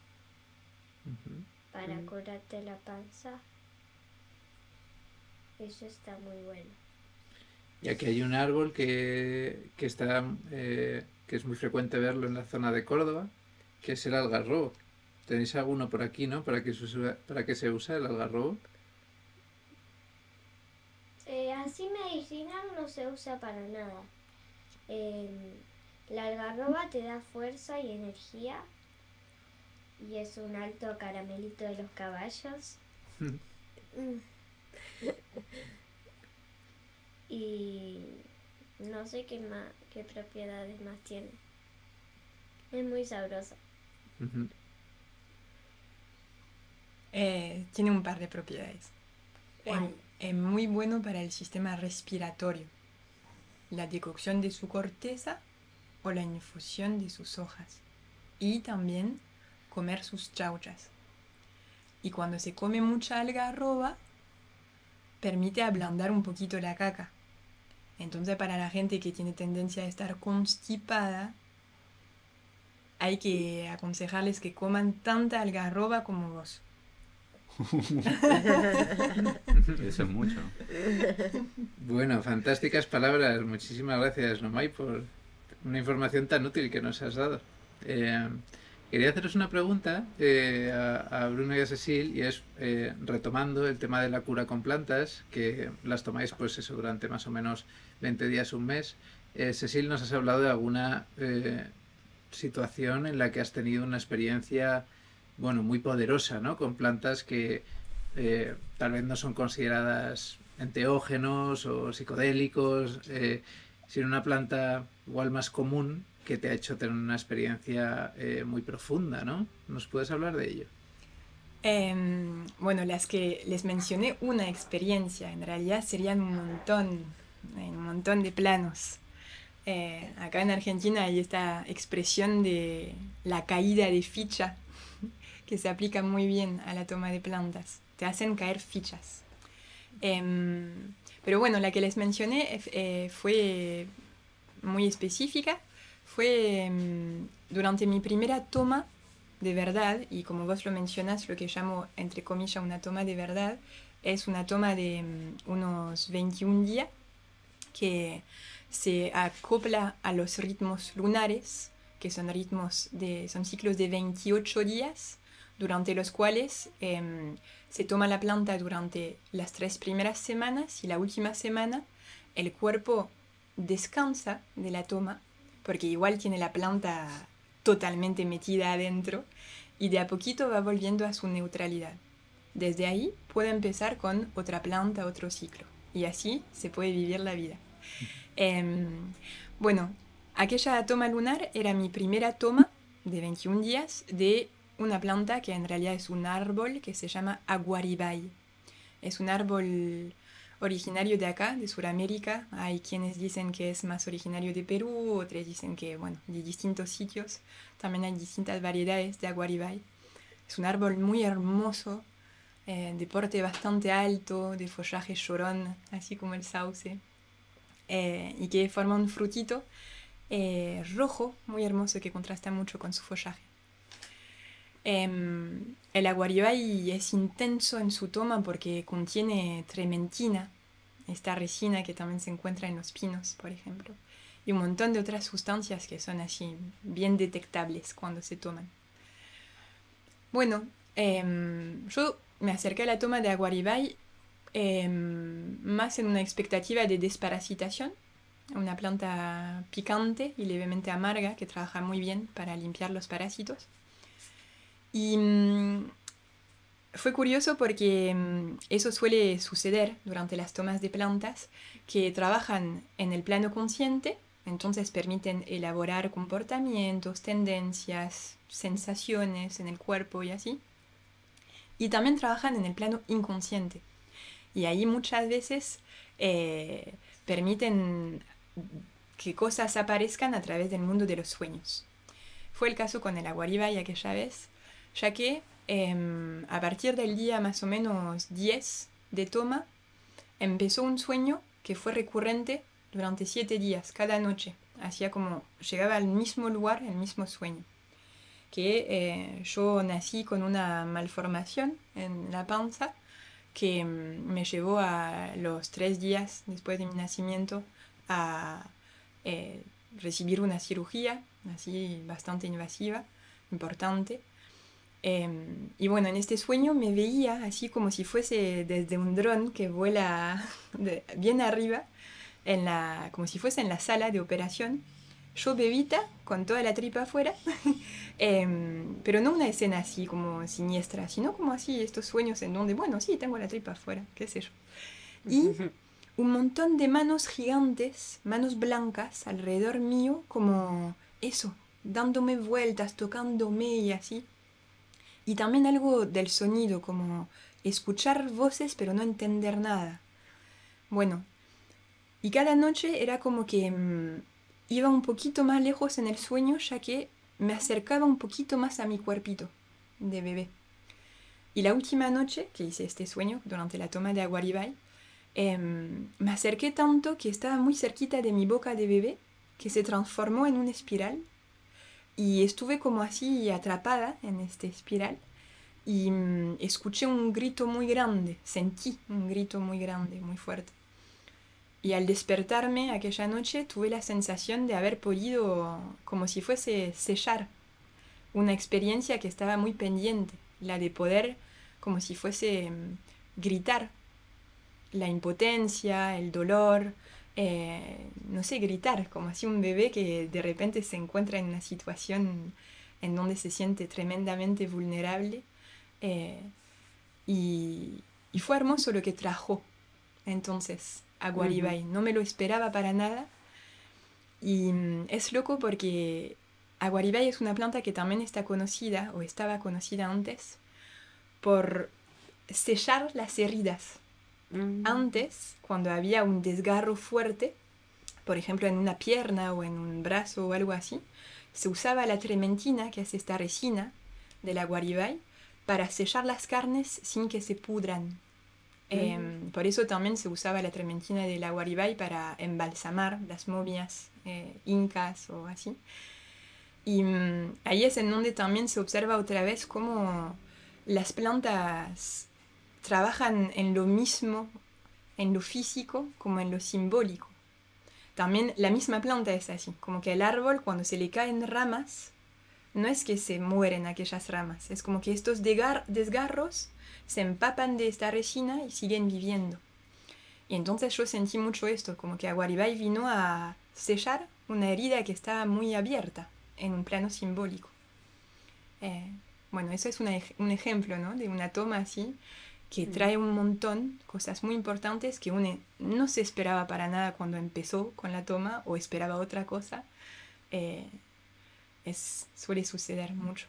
para Mm. curarte la panza. Eso está muy bueno. Y aquí hay un árbol que, que está, eh, que es muy frecuente verlo en la zona de Córdoba, que es el algarrobo. Tenéis alguno por aquí, ¿no? ¿Para qué se usa, para qué se usa el algarrobo? Eh, así medicinal no se usa para nada. Em, la algarroba te da fuerza y energía y es un alto caramelito de los caballos. Y no sé qué más, qué propiedades más tiene. Es muy sabrosa. Eh, tiene un par de propiedades. Es muy bueno para el sistema respiratorio. La decocción de su corteza o la infusión de sus hojas. Y también comer sus chauchas. Y cuando se come mucha algarroba, permite ablandar un poquito la caca. Entonces para la gente que tiene tendencia a estar constipada, hay que aconsejarles que coman tanta algarroba como vos. Eso es mucho. Bueno, fantásticas palabras. Muchísimas gracias, Nomay, por una información tan útil que nos has dado. Eh, quería haceros una pregunta eh, a, Bruno y a Cecil, y es eh, retomando el tema de la cura con plantas, que las tomáis pues durante más o menos 20 días, un mes. Eh, Cecil, nos has hablado de alguna situación en la que has tenido una experiencia, bueno, muy poderosa, ¿no? Con plantas que tal vez no son consideradas enteógenos o psicodélicos, sino una planta igual más común que te ha hecho tener una experiencia eh, muy profunda, ¿no? ¿Nos puedes hablar de ello? Em, bueno, las que les mencioné una experiencia, en realidad serían un montón, un montón de planos. Eh, acá en Argentina hay esta expresión de la caída de ficha que se aplica muy bien a la toma de plantas. Te hacen caer fichas. Em, pero bueno, la que les mencioné eh, fue muy específica. Fue em, durante mi primera toma de verdad, y como vos lo mencionas, lo que llamo entre comillas una toma de verdad, es una toma de mm, unos 21 días que se acopla a los ritmos lunares, que son ritmos son ciclos de 28 días, durante los cuales em, se toma la planta durante las tres primeras semanas y la última semana el cuerpo descansa de la toma, porque igual tiene la planta totalmente metida adentro y de a poquito va volviendo a su neutralidad. Desde ahí puede empezar con otra planta, otro ciclo. Y así se puede vivir la vida. Em, bueno, aquella toma lunar era mi primera toma de 21 días de una planta que en realidad es un árbol que se llama aguaribay. Es un árbol originario de acá, de Sudamérica. Hay quienes dicen que es más originario de Perú, otros dicen que, bueno, de distintos sitios. También hay distintas variedades de aguaribay. Es un árbol muy hermoso, eh, de porte bastante alto, de follaje llorón, así como el sauce, eh, y que forma un frutito eh, rojo muy hermoso que contrasta mucho con su follaje. Em, el aguaribay es intenso en su toma porque contiene trementina, esta resina que también se encuentra en los pinos, por ejemplo, y un montón de otras sustancias que son así bien detectables cuando se toman. Bueno, em, yo me acerqué a la toma de aguaribay em, más en una expectativa de desparasitación, una planta picante y levemente amarga que trabaja muy bien para limpiar los parásitos. Y mm, fue curioso porque mm, eso suele suceder durante las tomas de plantas que trabajan en el plano consciente, entonces permiten elaborar comportamientos, tendencias, sensaciones en el cuerpo y así. Y también trabajan en el plano inconsciente. Y ahí muchas veces eh, permiten que cosas aparezcan a través del mundo de los sueños. Fue el caso con el aguaribay aquella vez, ya que em, a partir del día más o menos 10 de toma, empezó un sueño que fue recurrente durante siete días, cada noche. Hacía como llegaba al mismo lugar, el mismo sueño. Que eh, yo nací con una malformación en la panza que em, me llevó a los tres días después de mi nacimiento a eh, recibir una cirugía, así bastante invasiva, importante Em, y bueno, en este sueño me veía así como si fuese desde un dron que vuela bien arriba, en la, como si fuese en la sala de operación. Yo bebita, con toda la tripa afuera, em, pero no una escena así como siniestra, sino como así estos sueños en donde, bueno, sí, tengo la tripa afuera, qué sé yo. Y un montón de manos gigantes, manos blancas alrededor mío, como eso, dándome vueltas, tocándome y así. Y también algo del sonido, como escuchar voces pero no entender nada. Bueno, y cada noche era como que mm, iba un poquito más lejos en el sueño ya que me acercaba un poquito más a mi cuerpito de bebé. Y la última noche que hice este sueño, durante la toma de aguaribay, em, me acerqué tanto que estaba muy cerquita de mi boca de bebé que se transformó en una espiral y estuve como así atrapada en esta espiral y mm, escuché un grito muy grande, sentí un grito muy grande, muy fuerte. Y al despertarme aquella noche tuve la sensación de haber podido, como si fuese sellar, una experiencia que estaba muy pendiente, la de poder, como si fuese mm, gritar, la impotencia, el dolor, eh, no sé, gritar, como así un bebé que de repente se encuentra en una situación en donde se siente tremendamente vulnerable. Eh, y, fue hermoso lo que trajo entonces a. No me lo esperaba para nada. Y mm, es loco porque Aguaribay es una planta que también está conocida, o estaba conocida antes, por sellar las heridas. Antes, cuando había un desgarro fuerte, por ejemplo en una pierna o en un brazo o algo así, se usaba la trementina, que es esta resina de la guaribay, para sellar las carnes sin que se pudran. Em, por eso también se usaba la trementina de la guaribay para embalsamar las momias eh, incas o así. Y mm, ahí es en donde también se observa otra vez cómo las plantas trabajan en lo mismo, en lo físico como en lo simbólico. También la misma planta es así, como que el árbol cuando se le caen ramas, no es que se mueren aquellas ramas, es como que estos desgar- desgarros se empapan de esta resina y siguen viviendo. Y entonces yo sentí mucho esto, como que Aguaribay vino a sellar una herida que estaba muy abierta en un plano simbólico. Eh, bueno, eso es un ejemplo ¿no? de una toma así que trae un montón, cosas muy importantes que uno no se esperaba para nada cuando empezó con la toma o esperaba otra cosa. Eh, es, suele suceder mucho.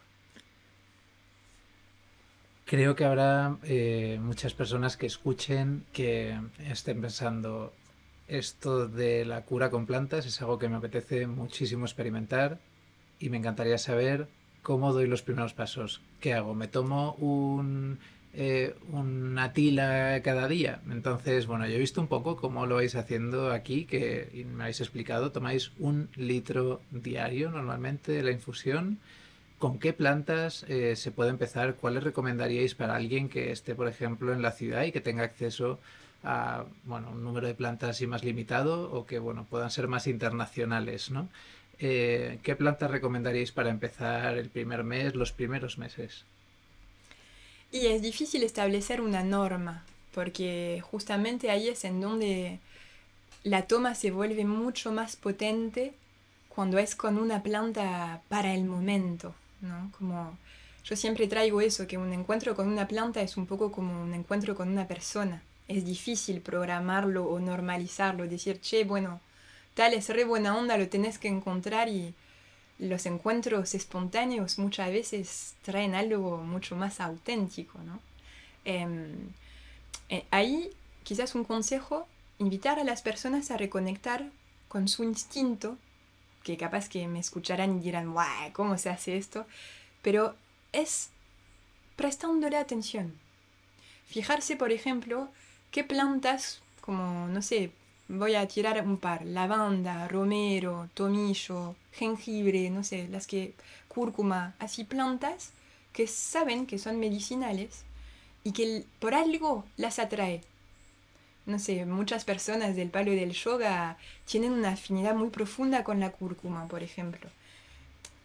Creo que habrá eh, muchas personas que escuchen que estén pensando esto de la cura con plantas es algo que me apetece muchísimo experimentar y me encantaría saber cómo doy los primeros pasos. ¿Qué hago? ¿Me tomo un, eh, una tila cada día? Entonces, bueno, yo he visto un poco cómo lo vais haciendo aquí, que me habéis explicado, tomáis un litro diario normalmente de la infusión. ¿Con qué plantas eh, se puede empezar? ¿Cuáles recomendaríais para alguien que esté, por ejemplo, en la ciudad y que tenga acceso a bueno, un número de plantas así más limitado o que bueno, puedan ser más internacionales, ¿no? Eh, ¿Qué plantas recomendaríais para empezar el primer mes, los primeros meses? Y es difícil establecer una norma, porque justamente ahí es en donde la toma se vuelve mucho más potente cuando es con una planta para el momento, ¿no? Como yo siempre traigo eso, que un encuentro con una planta es un poco como un encuentro con una persona. Es difícil programarlo o normalizarlo, decir, che, bueno, tal es re buena onda, lo tenés que encontrar y los encuentros espontáneos muchas veces traen algo mucho más auténtico, ¿no? Em, eh, ahí quizás un consejo, invitar a las personas a reconectar con su instinto, que capaz que me escucharán y dirán, guau, ¿cómo se hace esto? Pero es prestándole atención. Fijarse, por ejemplo, qué plantas, como, no sé, voy a tirar un par, lavanda, romero, tomillo, jengibre, no sé, las que, cúrcuma, así plantas que saben que son medicinales y que por algo las atrae. No sé, muchas personas del palo del yoga tienen una afinidad muy profunda con la cúrcuma, por ejemplo.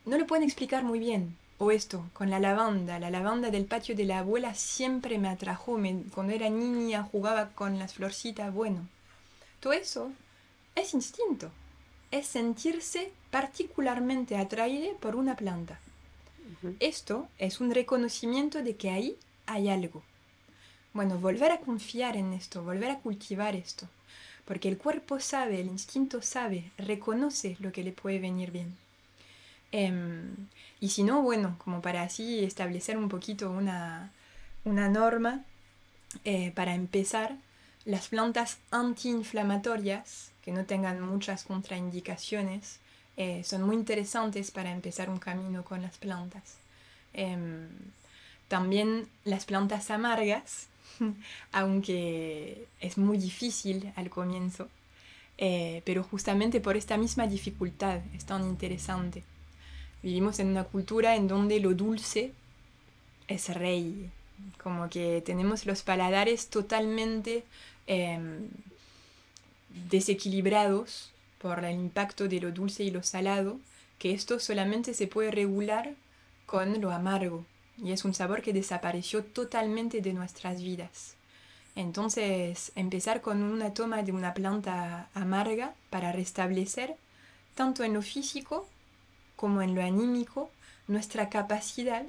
No lo pueden explicar muy bien. O esto, con la lavanda. La lavanda del patio de la abuela siempre me atrajo. Me, cuando era niña jugaba con las florcitas. Bueno, todo eso es instinto. Es sentirse particularmente atraído por una planta. Esto es un reconocimiento de que ahí hay algo. Bueno, volver a confiar en esto, volver a cultivar esto, porque el cuerpo sabe, el instinto sabe, reconoce lo que le puede venir bien. Em, y si no, bueno, como para así establecer un poquito una, una norma, eh, para empezar, las plantas antiinflamatorias, que no tengan muchas contraindicaciones, eh, son muy interesantes para empezar un camino con las plantas. Em, también las plantas amargas, aunque es muy difícil al comienzo, eh, pero justamente por esta misma dificultad es tan interesante. Vivimos en una cultura en donde lo dulce es rey, como que tenemos los paladares totalmente eh, desequilibrados por el impacto de lo dulce y lo salado, que esto solamente se puede regular con lo amargo, y es un sabor que desapareció totalmente de nuestras vidas. Entonces, empezar con una toma de una planta amarga para restablecer, tanto en lo físico como en lo anímico, nuestra capacidad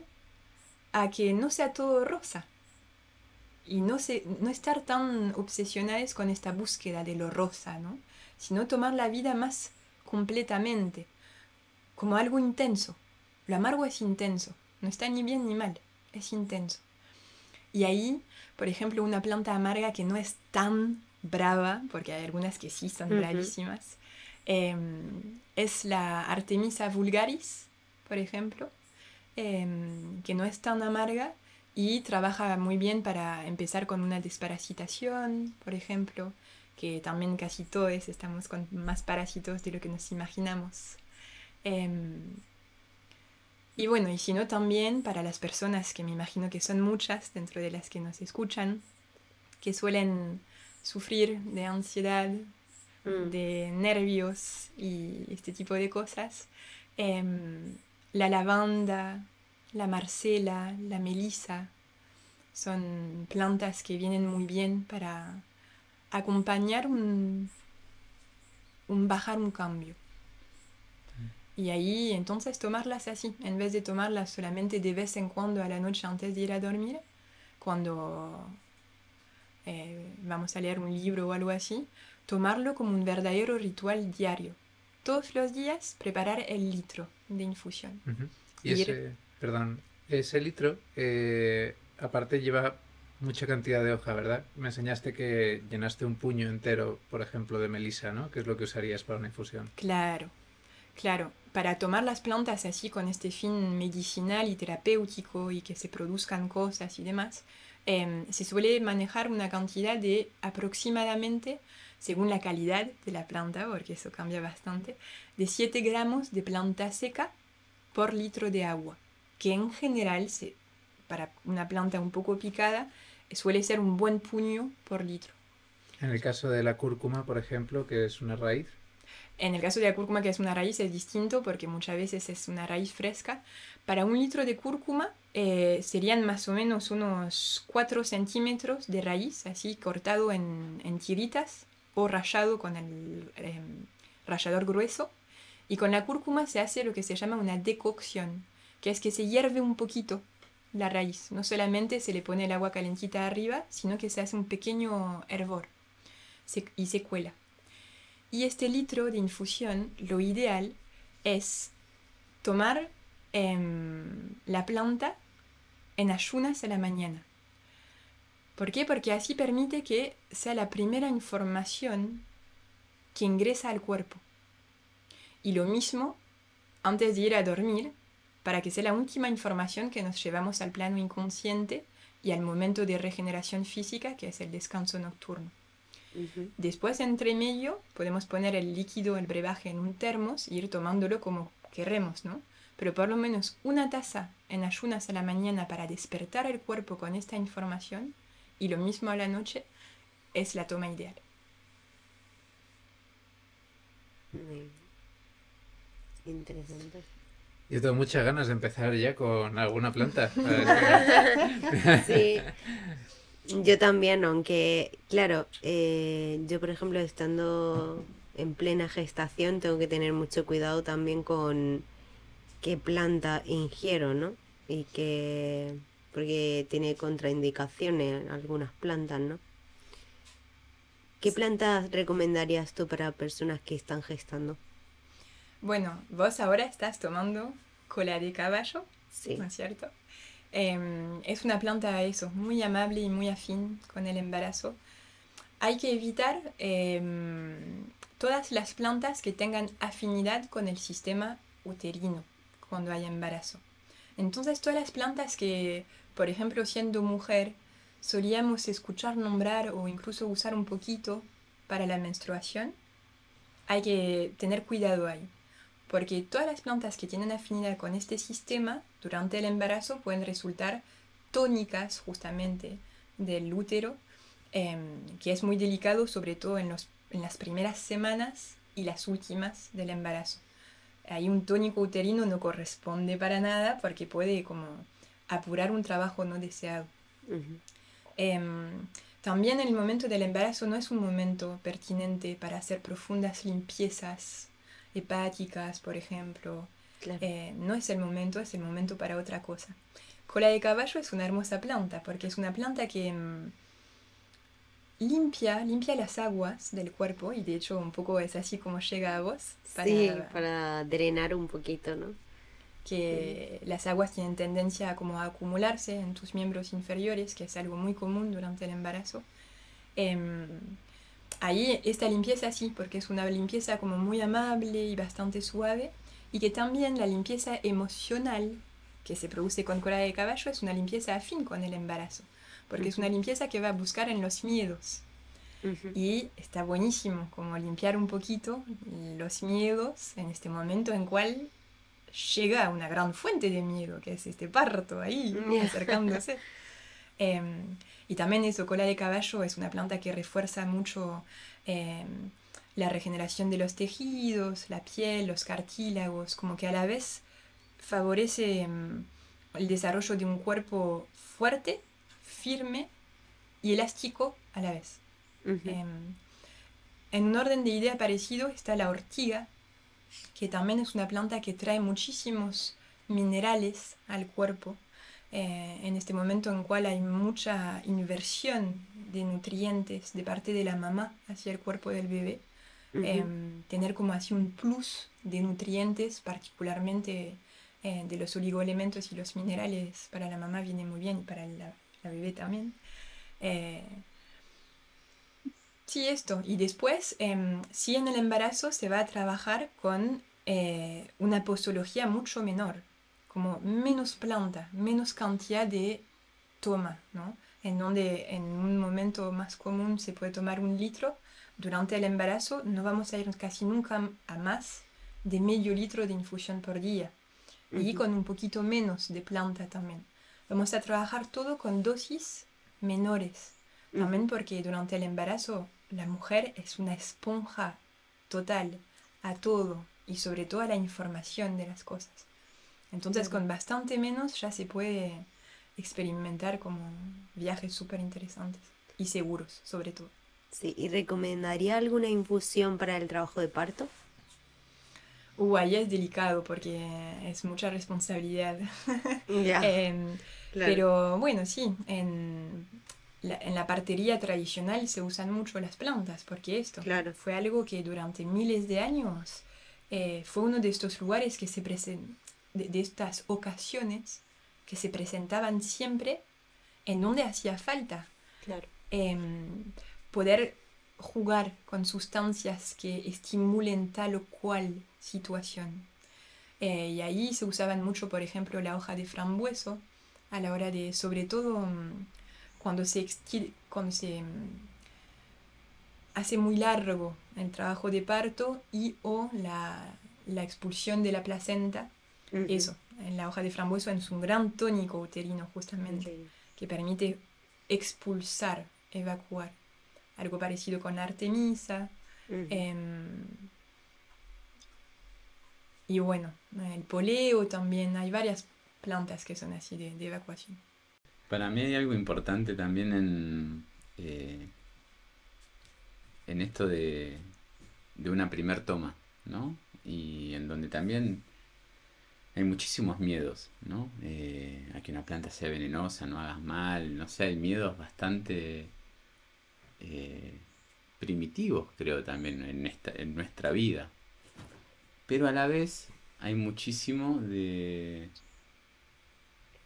a que no sea todo rosa y no, se, no estar tan obsesionados con esta búsqueda de lo rosa, ¿no? sino tomar la vida más completamente, como algo intenso. Lo amargo es intenso, no está ni bien ni mal, es intenso. Y ahí, por ejemplo, una planta amarga que no es tan brava, porque hay algunas que sí son bravísimas, eh, es la Artemisa vulgaris, por ejemplo, eh, que no es tan amarga y trabaja muy bien para empezar con una desparasitación, por ejemplo, que también casi todos estamos con más parásitos de lo que nos imaginamos. Em, y bueno, y si no también para las personas que me imagino que son muchas dentro de las que nos escuchan, que suelen sufrir de ansiedad, Mm. de nervios y este tipo de cosas, em, la lavanda, la marcela, la melisa. Son plantas que vienen muy bien para acompañar un, bajar un cambio. Y ahí entonces tomarlas así, en vez de tomarlas solamente de vez en cuando a la noche antes de ir a dormir, cuando eh, vamos a leer un libro o algo así, tomarlo como un verdadero ritual diario. Todos los días preparar el litro de infusión. Y ese, perdón, ese litro, eh, aparte lleva mucha cantidad de hoja, ¿verdad? Me enseñaste que llenaste un puño entero, por ejemplo, de melisa, ¿no? Que es lo que usarías para una infusión. Claro, claro. Para tomar las plantas así con este fin medicinal y terapéutico y que se produzcan cosas y demás, em, se suele manejar una cantidad de aproximadamente, según la calidad de la planta, porque eso cambia bastante, de 7 gramos de planta seca por litro de agua, que en general, se, para una planta un poco picada, suele ser un buen puño por litro. En el caso de la cúrcuma, por ejemplo, que es una raíz. En el caso de la cúrcuma, que es una raíz, es distinto porque muchas veces es una raíz fresca. Para un litro de cúrcuma eh, serían más o menos unos 4 centímetros de raíz, así cortado en, tiritas o rallado con el em, rallador grueso. Y con la cúrcuma se hace lo que se llama una decocción, que es que se hierve un poquito la raíz. No solamente se le pone el agua calentita arriba, sino que se hace un pequeño hervor y se cuela. Y este litro de infusión, lo ideal es tomar em, la planta en ayunas a la mañana. ¿Por qué? Porque así permite que sea la primera información que ingresa al cuerpo. Y lo mismo antes de ir a dormir, para que sea la última información que nos llevamos al plano inconsciente y al momento de regeneración física, que es el descanso nocturno. Después, entre medio, podemos poner el líquido, el brebaje en un termos e ir tomándolo como queremos, ¿no? Pero por lo menos una taza en ayunas a la mañana para despertar el cuerpo con esta información y lo mismo a la noche es la toma ideal. Interesante. Yo tengo muchas ganas de empezar ya con alguna planta. sí, yo también, aunque, claro, eh, yo por ejemplo estando en plena gestación tengo que tener mucho cuidado también con qué planta ingiero, ¿no? Y que, porque tiene contraindicaciones algunas plantas, ¿no? ¿Qué plantas recomendarías tú para personas que están gestando? Bueno, vos ahora estás tomando cola de caballo, sí. ¿no es cierto? Em, es una planta eso, muy amable y muy afín con el embarazo. Hay que evitar em, todas las plantas que tengan afinidad con el sistema uterino cuando hay embarazo. Entonces todas las plantas que, por ejemplo, siendo mujer, solíamos escuchar nombrar o incluso usar un poquito para la menstruación, hay que tener cuidado ahí porque todas las plantas que tienen afinidad con este sistema durante el embarazo pueden resultar tónicas justamente del útero, em, que es muy delicado sobre todo en, los, en las primeras semanas y las últimas del embarazo. Ahí un tónico uterino no corresponde para nada porque puede como apurar un trabajo no deseado. Em, también el momento del embarazo no es un momento pertinente para hacer profundas limpiezas hepáticas, por ejemplo. Eh, no es el momento, es el momento para otra cosa. Cola de caballo es una hermosa planta porque es una planta que mm, limpia, limpia las aguas del cuerpo y de hecho un poco es así como llega a vos. Para, sí, para drenar un poquito, ¿no? Que las aguas tienen tendencia a como a acumularse en tus miembros inferiores, que es algo muy común durante el embarazo. Em, ahí esta limpieza sí, porque es una limpieza como muy amable y bastante suave, y que también la limpieza emocional que se produce con cola de caballo es una limpieza afín con el embarazo, porque es una limpieza que va a buscar en los miedos. Y está buenísimo como limpiar un poquito los miedos en este momento en cual llega una gran fuente de miedo, que es este parto ahí acercándose. Em, y también eso, cola de caballo es una planta que refuerza mucho em, la regeneración de los tejidos, la piel, los cartílagos, como que a la vez favorece mm, el desarrollo de un cuerpo fuerte, firme y elástico a la vez. Em, en un orden de idea parecido está la ortiga, que también es una planta que trae muchísimos minerales al cuerpo. Eh, en este momento en cual hay mucha inversión de nutrientes de parte de la mamá hacia el cuerpo del bebé, em, tener como así un plus de nutrientes, particularmente eh, de los oligoelementos y los minerales para la mamá viene muy bien y para la, bebé también. Sí, esto. Y después, eh, sí en el embarazo se va a trabajar con eh, una postología mucho menor, como menos planta, menos cantidad de toma, ¿no? En donde en un momento más común se puede tomar un litro, durante el embarazo no vamos a ir casi nunca a más de medio litro de infusión por día y con un poquito menos de planta también. Vamos a trabajar todo con dosis menores, también porque durante el embarazo la mujer es una esponja total a todo y sobre todo a la información de las cosas. Entonces con bastante menos ya se puede experimentar como viajes súper interesantes y seguros sobre todo. Sí, ¿y recomendaría alguna infusión para el trabajo de parto? Uh, ahí es delicado porque es mucha responsabilidad. Em, pero bueno, sí, en la, en la partería tradicional se usan mucho las plantas porque esto claro. fue algo que durante miles de años eh, fue uno de estos lugares que se presentaban, de, estas ocasiones que se presentaban siempre en donde hacía falta. Claro. Em, poder jugar con sustancias que estimulen tal o cual situación. Eh, y ahí se usaban mucho, por ejemplo, la hoja de frambueso a la hora de, sobre todo mm, cuando se, cuando se mm, hace muy largo el trabajo de parto y o la, la expulsión de la placenta. Eso, en la hoja de frambueso es un gran tónico uterino justamente, que permite expulsar, evacuar algo parecido con Artemisa. Em, y bueno, el poleo también, hay varias plantas que son así de, evacuación. Para mí hay algo importante también en, eh, en esto de, de una primer toma, ¿no? Y en donde también hay muchísimos miedos, ¿no? Eh, a que una planta sea venenosa, no hagas mal, no sé, hay miedos bastante eh, primitivos, creo también, en, esta, en nuestra vida. Pero a la vez hay muchísimo de,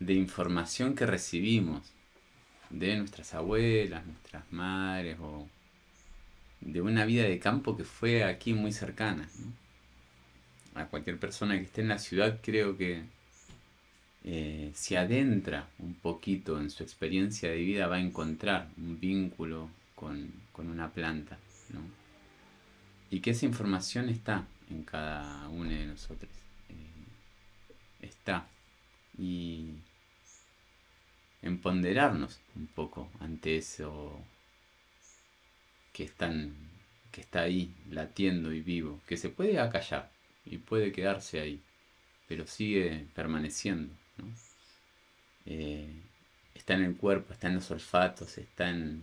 de información que recibimos de nuestras abuelas, nuestras madres o de una vida de campo que fue aquí muy cercana. A cualquier persona que esté en la ciudad creo que eh, se adentra un poquito en su experiencia de vida va a encontrar un vínculo con, una planta, ¿no? Y que esa información está en cada uno de nosotros. Eh, está. Y en ponderarnos un poco ante eso que, está ahí, latiendo y vivo, que se puede acallar y puede quedarse ahí, pero sigue permaneciendo. Eh, está en el cuerpo, está en los olfatos, está en,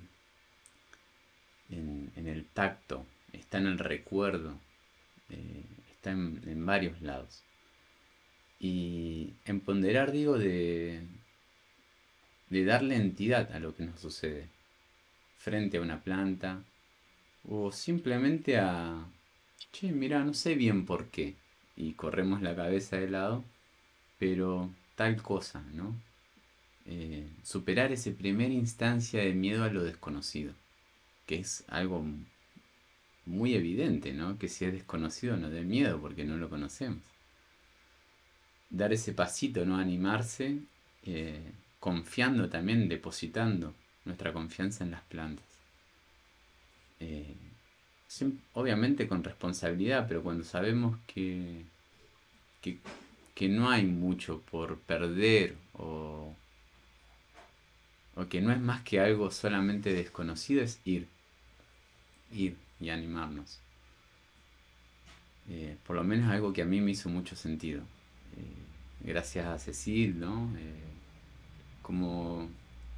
en, el tacto, está en el recuerdo, eh, está en, varios lados. Y en ponderar digo de, de darle entidad a lo que nos sucede frente a una planta o simplemente a, che, mira, no sé bien por qué y corremos la cabeza de lado, pero tal cosa, ¿no? Eh, superar esa primera instancia de miedo a lo desconocido que es algo muy evidente, ¿no? Que si es desconocido no dé miedo porque no lo conocemos. Dar ese pasito, ¿no? Animarse, eh, confiando también, depositando nuestra confianza en las plantas. Eh, obviamente con responsabilidad, pero cuando sabemos que, que, no hay mucho por perder o o que no es más que algo solamente desconocido, es ir, ir y animarnos. Eh, por lo menos algo que a mí me hizo mucho sentido. Eh, gracias a Cecil, ¿no? Como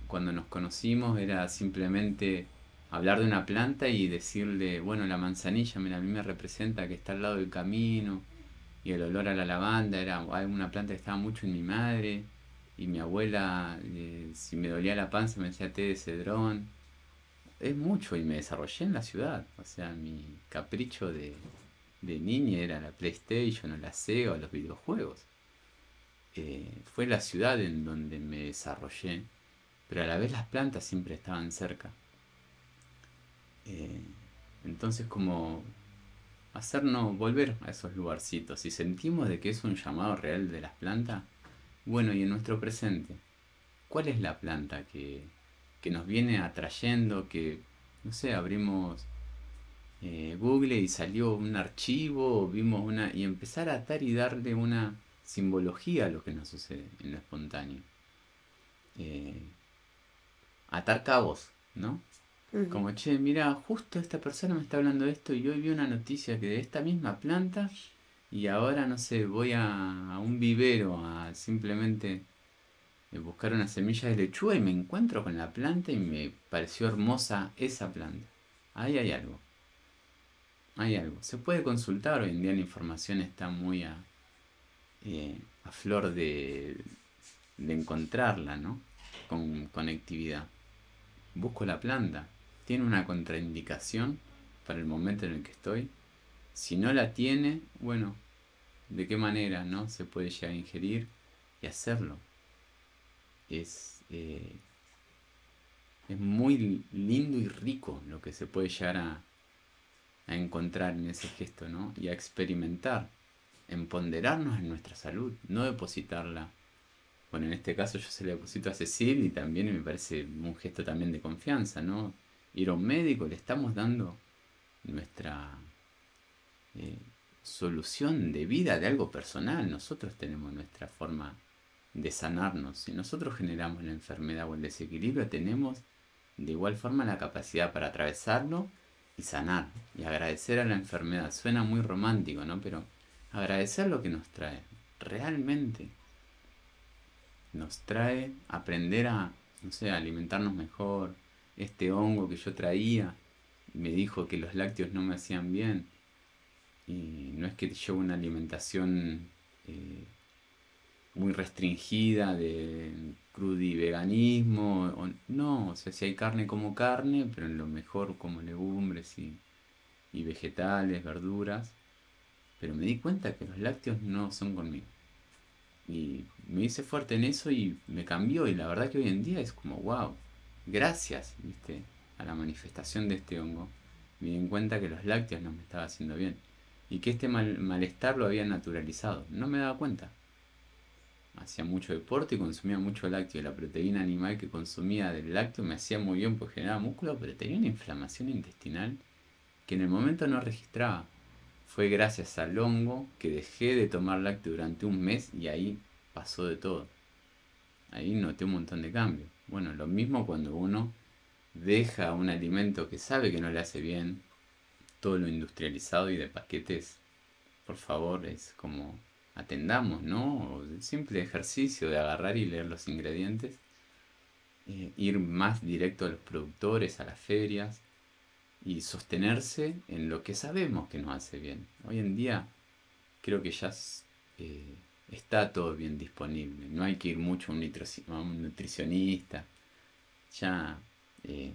cuando nos conocimos era simplemente hablar de una planta y decirle, bueno, la manzanilla, mira, a mí me representa que está al lado del camino y el olor a la lavanda era una planta que estaba mucho en mi madre y mi abuela, eh, si me dolía la panza, me decía té de cedrón. Es mucho y me desarrollé en la ciudad. O sea, mi capricho de, de niña era la PlayStation o la Sega o los videojuegos. Eh, fue la ciudad en donde me desarrollé, pero a la vez las plantas siempre estaban cerca. Eh, entonces como hacernos volver a esos lugarcitos. y sentimos de que es un llamado real de las plantas, bueno, y en nuestro presente, ¿cuál es la planta que, que nos viene atrayendo, que, no sé, abrimos eh, Google y salió un archivo, vimos una, y empezar a atar y darle una simbología a lo que nos sucede en lo espontáneo. Eh, atar cabos, ¿no? Como, che, mira, justo esta persona me está hablando de esto y hoy vi una noticia que de esta misma planta y ahora, no sé, voy a, un vivero a simplemente eh, buscar una semilla de lechuga y me encuentro con la planta y me pareció hermosa esa planta. Ahí hay algo. Hay algo. Se puede consultar, hoy en día la información está muy a, eh, a flor de, de encontrarla, ¿no? Con conectividad. Busco la planta tiene una contraindicación para el momento en el que estoy. Si no la tiene, bueno, ¿de qué manera no se puede llegar a ingerir y hacerlo? Es, eh, es muy lindo y rico lo que se puede llegar a, a encontrar en ese gesto, ¿no? Y a experimentar, en ponderarnos en nuestra salud, no depositarla. Bueno, en este caso yo se le deposito a Cecil y también me parece un gesto también de confianza, ¿no? ir a un médico, le estamos dando nuestra eh, solución de vida de algo personal. Nosotros tenemos nuestra forma de sanarnos. Si nosotros generamos la enfermedad o el desequilibrio, tenemos de igual forma la capacidad para atravesarlo y sanar. Y agradecer a la enfermedad. Suena muy romántico, ¿no? Pero agradecer lo que nos trae. Realmente nos trae aprender a, no sé, alimentarnos mejor, este hongo que yo traía, me dijo que los lácteos no me hacían bien. Y no es que llevo una alimentación eh, muy restringida de crudi veganismo, no, o sea, si hay carne como carne, pero en lo mejor como legumbres y, y vegetales, verduras. Pero me di cuenta que los lácteos no son conmigo. Y me hice fuerte en eso y me cambió. Y la verdad que hoy en día es como, wow, gracias ¿viste? a la manifestación de este hongo, me di cuenta que los lácteos no me estaban haciendo bien y que este malestar lo había naturalizado. No me daba cuenta. Hacía mucho deporte y consumía mucho lácteo. La proteína animal que consumía del lácteo me hacía muy bien porque generaba músculo, pero tenía una inflamación intestinal que en el momento no registraba. Fue gracias al hongo que dejé de tomar lácteo durante un mes y ahí pasó de todo. Ahí noté un montón de cambios. Bueno, lo mismo cuando uno deja un alimento que sabe que no le hace bien, todo lo industrializado y de paquetes, por favor, es como atendamos, ¿no? simple ejercicio de agarrar y leer los ingredientes, eh, ir más directo a los productores, a las ferias y sostenerse en lo que sabemos que nos hace bien. Hoy en día creo que ya eh, está todo bien disponible. No hay que ir mucho a un, nutricionista. Ya eh,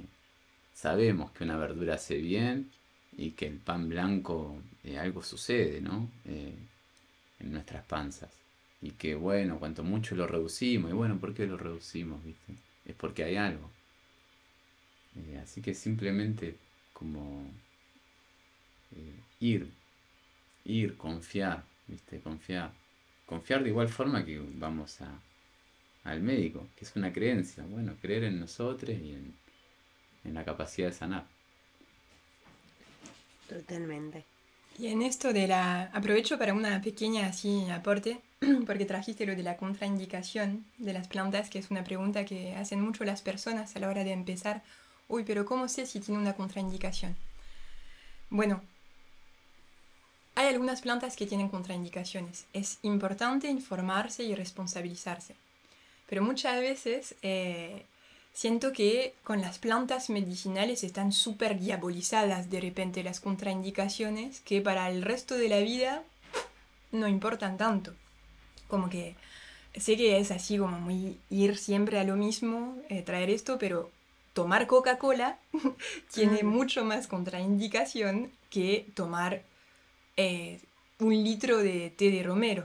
sabemos que una verdura hace bien y que el pan blanco eh, algo sucede, ¿no? En nuestras panzas. Y que bueno, cuanto mucho lo reducimos, y bueno, ¿por qué lo reducimos? ¿viste? Es porque hay algo. así que simplemente como ir, ir, confiar, ¿viste? Confiar confiar de igual forma que vamos a, al médico, que es una creencia. Bueno, creer en nosotros y en, en la capacidad de sanar. Totalmente. Y en esto de la... Aprovecho para una pequeña así aporte, porque trajiste lo de la contraindicación de las plantas, que es una pregunta que hacen mucho las personas a la hora de empezar. Uy, pero ¿cómo sé si tiene una contraindicación? Bueno, hay algunas plantas que tienen contraindicaciones. Es importante informarse y responsabilizarse. Pero muchas veces eh, siento que con las plantas medicinales están súper diabolizadas de repente las contraindicaciones que para el resto de la vida no importan tanto. Como que sé que es así como muy ir siempre a lo mismo, eh, traer esto, pero tomar Coca-Cola tiene Mm. mucho más contraindicación que tomar eh, un litro de té de romero.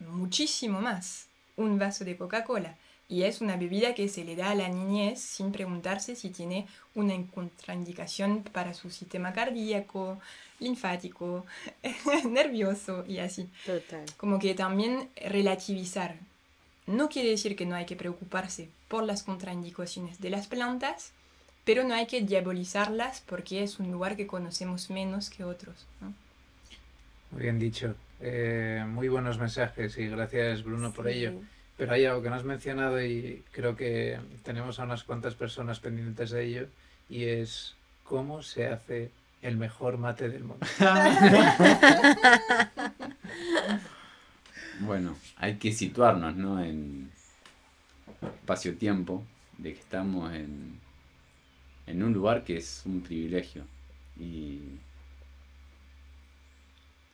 Muchísimo más. Un vaso de Coca-Cola. Y es una bebida que se le da a la niñez sin preguntarse si tiene una contraindicación para su sistema cardíaco, linfático, nervioso y así. Total. Como que también relativizar. No quiere decir que no hay que preocuparse por las contraindicaciones de las plantas, pero no hay que diabolizarlas porque es un lugar que conocemos menos que otros. ¿no? Muy bien dicho. Eh, muy buenos mensajes y gracias Bruno por ello. Sí. Pero hay algo que no has mencionado y creo que tenemos a unas cuantas personas pendientes de ello y es cómo se hace el mejor mate del mundo. Bueno, hay que situarnos, ¿no? En espacio-tiempo, de que estamos en, en un lugar que es un privilegio. Y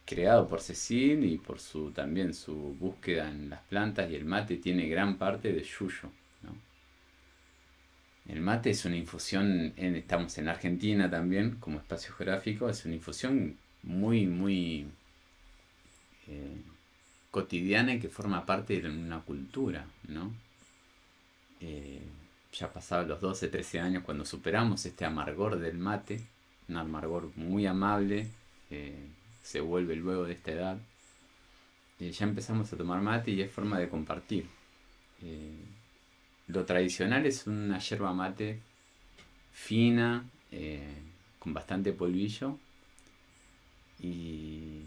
creado por Cecil y por su también su búsqueda en las plantas y el mate tiene gran parte de Yuyo, ¿no? El mate es una infusión, en- estamos en Argentina también, como espacio geográfico, es una infusión muy, muy eh, cotidiana y que forma parte de una cultura, ¿no? Eh, ya pasados los 12, 13 años cuando superamos este amargor del mate, un amargor muy amable, eh, se vuelve luego de esta edad, eh, ya empezamos a tomar mate y es forma de compartir. Eh, lo tradicional es una yerba mate fina, con bastante polvillo y,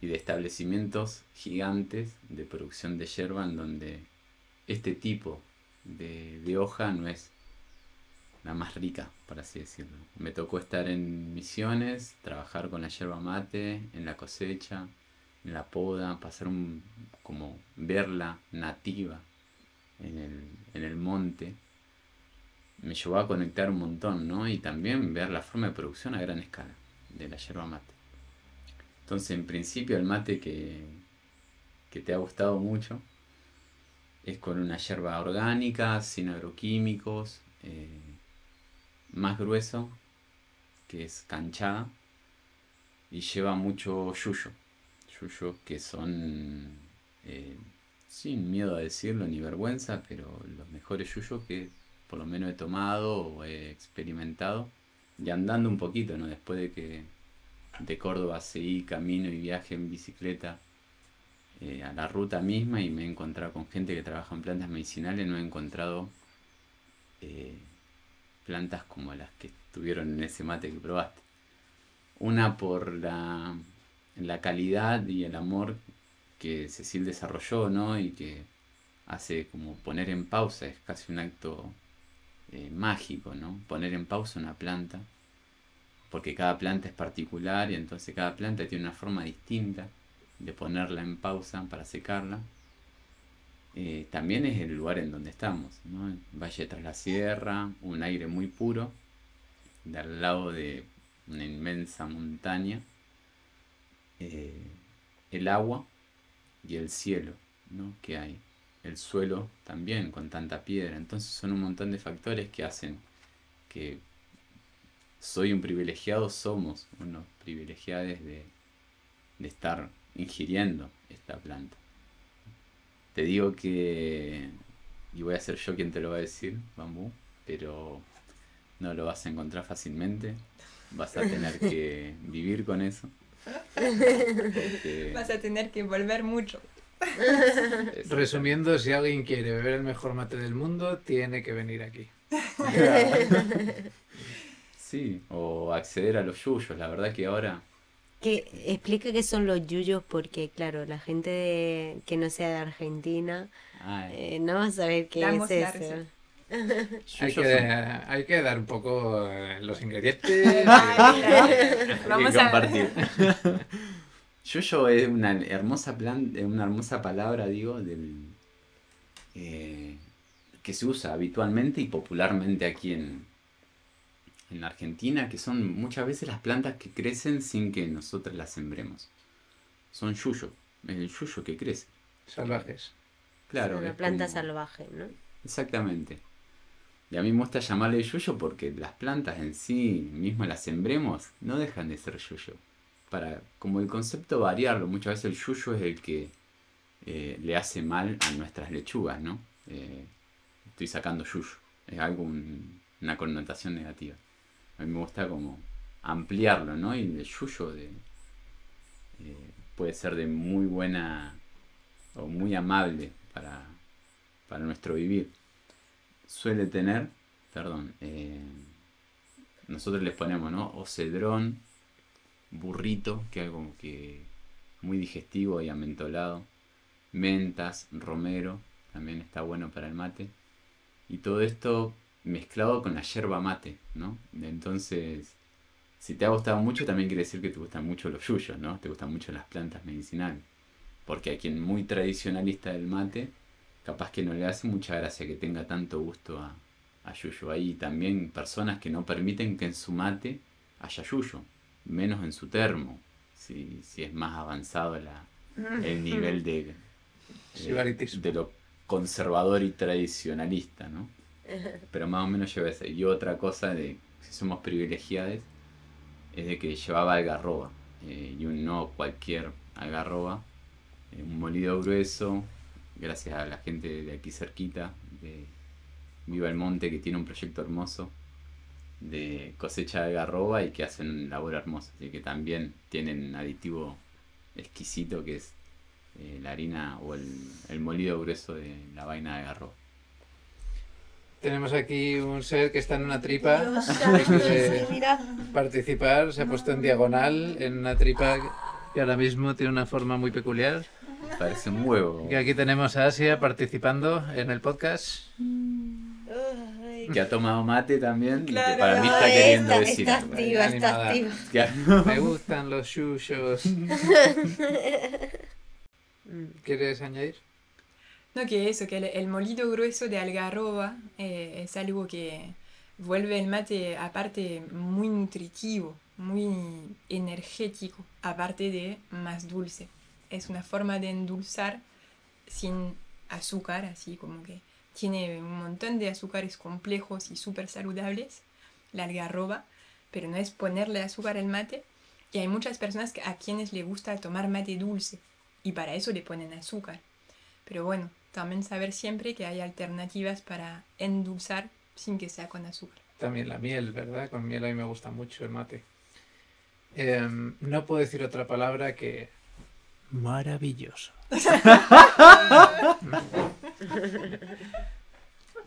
y de establecimientos gigantes de producción de yerba en donde este tipo de, hoja no es la más rica, por así decirlo. Me tocó estar en misiones, trabajar con la yerba mate, en la cosecha, en la poda, pasar un, como verla nativa en el, en el monte. Me llevó a conectar un montón, ¿no? Y también ver la forma de producción a gran escala de la yerba mate. Entonces, en principio, el mate que, que te ha gustado mucho es con una yerba orgánica, sin agroquímicos, eh, más grueso, que es canchada, y lleva mucho yuyo. Yuyo que son, eh, sin miedo a decirlo ni vergüenza, pero los mejores yuyos que por lo menos he tomado o he experimentado, y andando un poquito, ¿no? Después de que de Córdoba seguí camino y viaje en bicicleta eh, a la ruta misma y me he encontrado con gente que trabaja en plantas medicinales, no he encontrado eh, plantas como las que estuvieron en ese mate que probaste. Una por la, calidad y el amor que Cecil desarrolló, ¿no? Y que hace como poner en pausa, es casi un acto eh, mágico, ¿no? Poner en pausa una planta, porque cada planta es particular y entonces cada planta tiene una forma distinta de ponerla en pausa para secarla. Eh, también es el lugar en donde estamos, ¿no? Valle tras la sierra, un aire muy puro, de al lado de una inmensa montaña, eh, el agua y el cielo ¿no? que hay, el suelo también con tanta piedra, entonces son un montón de factores que hacen que soy un privilegiado, somos unos privilegiados de, de estar ingiriendo esta planta. Te digo que, y voy a ser yo quien te lo va a decir, bambú, pero no lo vas a encontrar fácilmente. Vas a tener que vivir con eso. Porque Vas a tener que volver mucho. es- Resumiendo, si alguien quiere beber el mejor mate del mundo, tiene que venir aquí. Sí, o acceder a los yuyos. La verdad que ahora Que explica qué son los yuyos porque, claro, la gente de- que no sea de Argentina eh, no va a saber qué Damos es eso. Hay que, hay que dar un poco eh, los ingredientes. Vamos a- compartir. Yuyo es una hermosa plan, una hermosa palabra, digo, del eh, que se usa habitualmente y popularmente aquí en, en Argentina, que son muchas veces las plantas que crecen sin que nosotros las sembremos. Son yuyo, el yuyo que crece. Salvajes. Claro. una planta como- salvaje, ¿no? Exactamente. Y a mí me gusta llamarle yuyo porque las plantas en sí, mismo las sembremos, no dejan de ser yuyo. Para, como el concepto variarlo, muchas veces el yuyo es el que eh, le hace mal a nuestras lechugas, ¿no? Eh, estoy sacando yuyo. Es algo, un- una connotación negativa. A mí me gusta como ampliarlo, ¿no? Y el yuyo de, eh, puede ser de muy buena o muy amable para, para nuestro vivir. Suele tener, perdón, eh, nosotros les ponemos, ¿no? O cedrón, burrito, que es como que muy digestivo y amentolado. Mentas, romero, también está bueno para el mate. Y todo esto mezclado con la yerba mate, ¿no? Entonces, si te ha gustado mucho, también quiere decir que te gustan mucho los yuyos, ¿no? Te gustan mucho las plantas medicinales. Porque a quien muy tradicionalista del mate, capaz que no le hace mucha gracia que tenga tanto gusto a, a yuyo. Hay también personas que no permiten que en su mate haya yuyo, menos en su termo, si, si es más avanzado la, el nivel de, de, de lo conservador y tradicionalista, ¿no? Pero más o menos lleva ese. Y otra cosa de si somos privilegiados es de que llevaba algarroba. eh, y un no cualquier algarroba. eh, un molido grueso. Gracias a la gente de aquí cerquita. De Viva el Monte que tiene un proyecto hermoso. De cosecha de algarroba y que hacen un labor hermoso. Así que también tienen un aditivo exquisito que es eh, la harina o el, el molido grueso de la vaina de algarroba. Tenemos aquí un ser que está en una tripa. Dios sí, mira. participar, se ha puesto en diagonal en una tripa que ahora mismo tiene una forma muy peculiar. Parece un huevo. Y aquí tenemos a Asia participando en el podcast. Que ha tomado mate también. y que Claro. para mí está queriendo esta- decir Estás algo. activa, Animada. activa. Claro. Me gustan los yuyos. ¿Quieres añadir? No, que eso, que el, molido grueso de algarroba eh, es algo que vuelve el mate aparte muy nutritivo, muy energético, aparte de más dulce. Es una forma de endulzar sin azúcar, así como que tiene un montón de azúcares complejos y súper saludables, la algarroba, pero no es ponerle azúcar al mate. Y hay muchas personas a quienes le gusta tomar mate dulce y para eso le ponen azúcar. Pero bueno, también saber siempre que hay alternativas para endulzar sin que sea con azúcar. También la miel, ¿verdad? Con miel a mí me gusta mucho el mate. Em, no puedo decir otra palabra que maravilloso.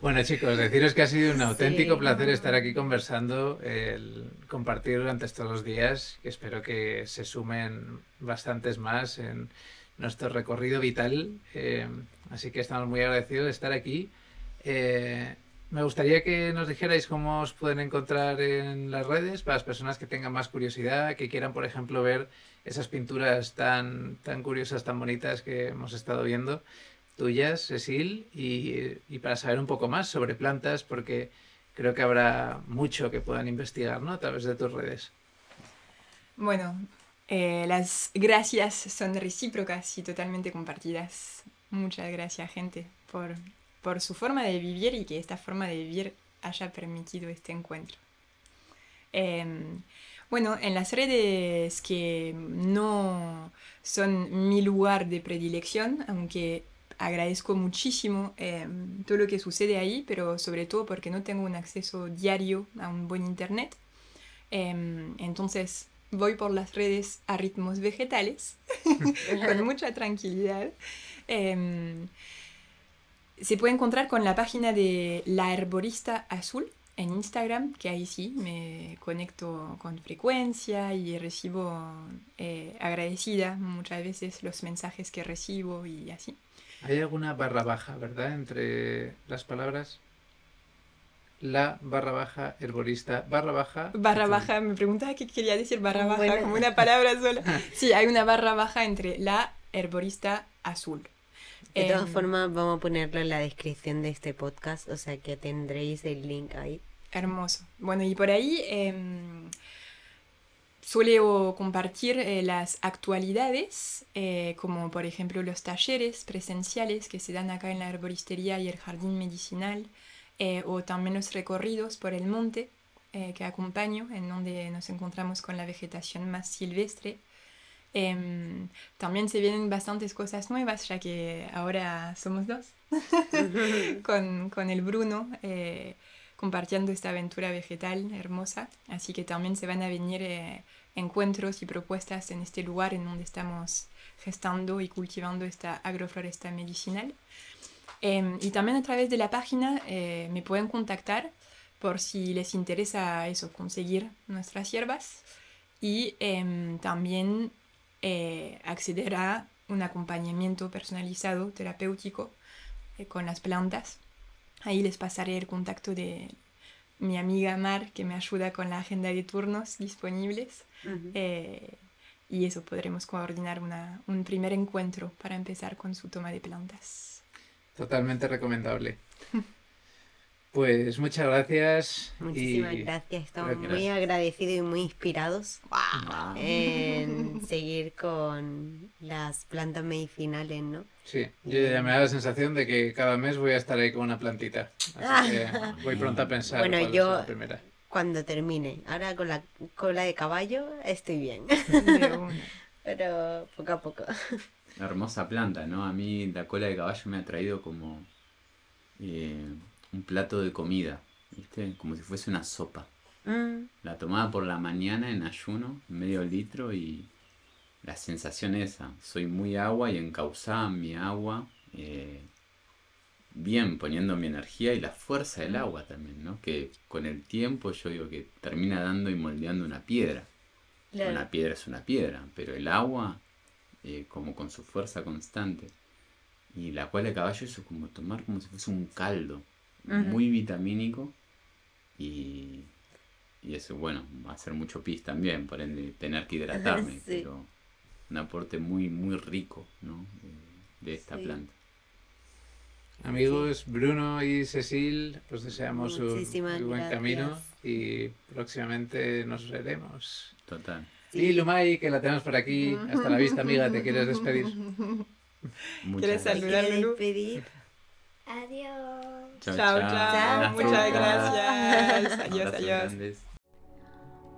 Bueno chicos, deciros que ha sido un auténtico Sí. placer estar aquí conversando, el compartir durante estos dos días, que espero que se sumen bastantes más en nuestro recorrido vital. eh, así que estamos muy agradecidos de estar aquí. Eh, me gustaría que nos dijerais cómo os pueden encontrar en las redes para las personas que tengan más curiosidad, que quieran, por ejemplo, ver esas pinturas tan, tan curiosas, tan bonitas que hemos estado viendo, tuyas, Cecil, y, y para saber un poco más sobre plantas, porque creo que habrá mucho que puedan investigar ¿no? a través de tus redes. Bueno, eh, las gracias son recíprocas y totalmente compartidas. Muchas gracias, gente, por, por su forma de vivir y que esta forma de vivir haya permitido este encuentro. Em, bueno, en las redes que no son mi lugar de predilección, aunque agradezco muchísimo em, todo lo que sucede ahí, pero sobre todo porque no tengo un acceso diario a un buen internet. Em, entonces voy por las redes a ritmos vegetales, con mucha tranquilidad. Em, se puede encontrar con la página de La Herborista Azul en Instagram, que ahí sí me conecto con frecuencia y recibo eh, agradecida muchas veces los mensajes que recibo y así. Hay alguna barra baja, ¿verdad? Entre las palabras. La barra baja herborista barra baja. Barra baja, me preguntaba qué quería decir barra baja, Bueno. como una palabra sola. Sí, hay una barra baja entre la herborista azul. De todas Em, formas, vamos a ponerlo en la descripción de este podcast, o sea que tendréis el link ahí. Hermoso. Bueno, y por ahí em, suelo compartir eh, las actualidades, eh, como por ejemplo los talleres presenciales que se dan acá en la arboristería y el jardín medicinal, eh, o también los recorridos por el monte eh, que acompaño, en donde nos encontramos con la vegetación más silvestre. Em, también se vienen bastantes cosas nuevas, ya que ahora somos dos con, con el Bruno. eh, compartiendo esta aventura vegetal hermosa. Así que también se van a venir encuentros y propuestas en este lugar en donde estamos gestando y cultivando esta agrofloresta medicinal. Em, y también a través de la página eh, me pueden contactar por si les interesa eso, conseguir nuestras hierbas y em, también eh, acceder a un acompañamiento personalizado, terapéutico, eh, con las plantas. Ahí les pasaré el contacto de mi amiga Mar, que me ayuda con la agenda de turnos disponibles. Eh, y eso podremos coordinar una- un primer encuentro para empezar con su toma de plantas. Totalmente recomendable. Pues muchas gracias. Muchísimas y gracias, estamos Gracias. muy agradecidos y muy inspirados en seguir con las plantas medicinales, ¿no? Sí, yo ya me da la sensación de que cada mes voy a estar ahí con una plantita. Así que voy pronto a pensar Bueno, cuál yo- es la primera. Cuando termine. Ahora con la cola de caballo estoy bien, pero poco a poco. Hermosa planta, ¿no? A mí la cola de caballo me ha traído como eh, un plato de comida, ¿viste? Como si fuese una sopa. Mm, La tomaba por la mañana en ayuno, medio litro, y la sensación esa. Soy muy agua y encauzaba mi agua eh, bien, poniendo mi energía y la fuerza del agua también, ¿no? Que con el tiempo yo digo que termina dando y moldeando una piedra. claro. Una piedra es una piedra, pero el agua, eh, como con su fuerza constante. Y la cola de caballo, eso es como tomar como si fuese un caldo, muy vitamínico. Y, y eso, bueno, va a hacer mucho pis también, por ende, tener que hidratarme, Sí. pero un aporte muy, muy rico, ¿no? De, de esta Sí. planta. Amigos, Bruno y Cecil, os deseamos un Muchísimas buen camino y próximamente nos veremos. Total. Y Lumay, que la tenemos por aquí. Hasta la vista, amiga. ¿Te quieres despedir? Muchas ¿Quieres gracias. saludar, ¿Quiere Lulu? despedir? Adiós. Chao, Chao, chao. chao. Chao. Muchas gracias. Adiós, adiós.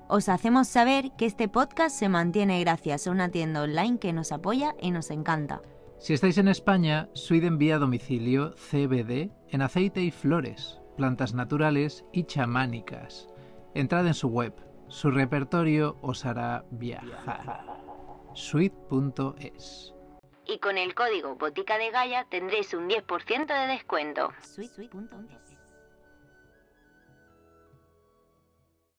Os hacemos saber que este podcast se mantiene gracias a una tienda online que nos apoya y nos encanta. Si estáis en España, Suid envía a domicilio CBD en aceite y flores, plantas naturales y chamánicas. Entrad en su web. Su repertorio os hará viajar. Suid.es Y con el código Botica de Gaia tendréis un 10% de descuento. Sweet.es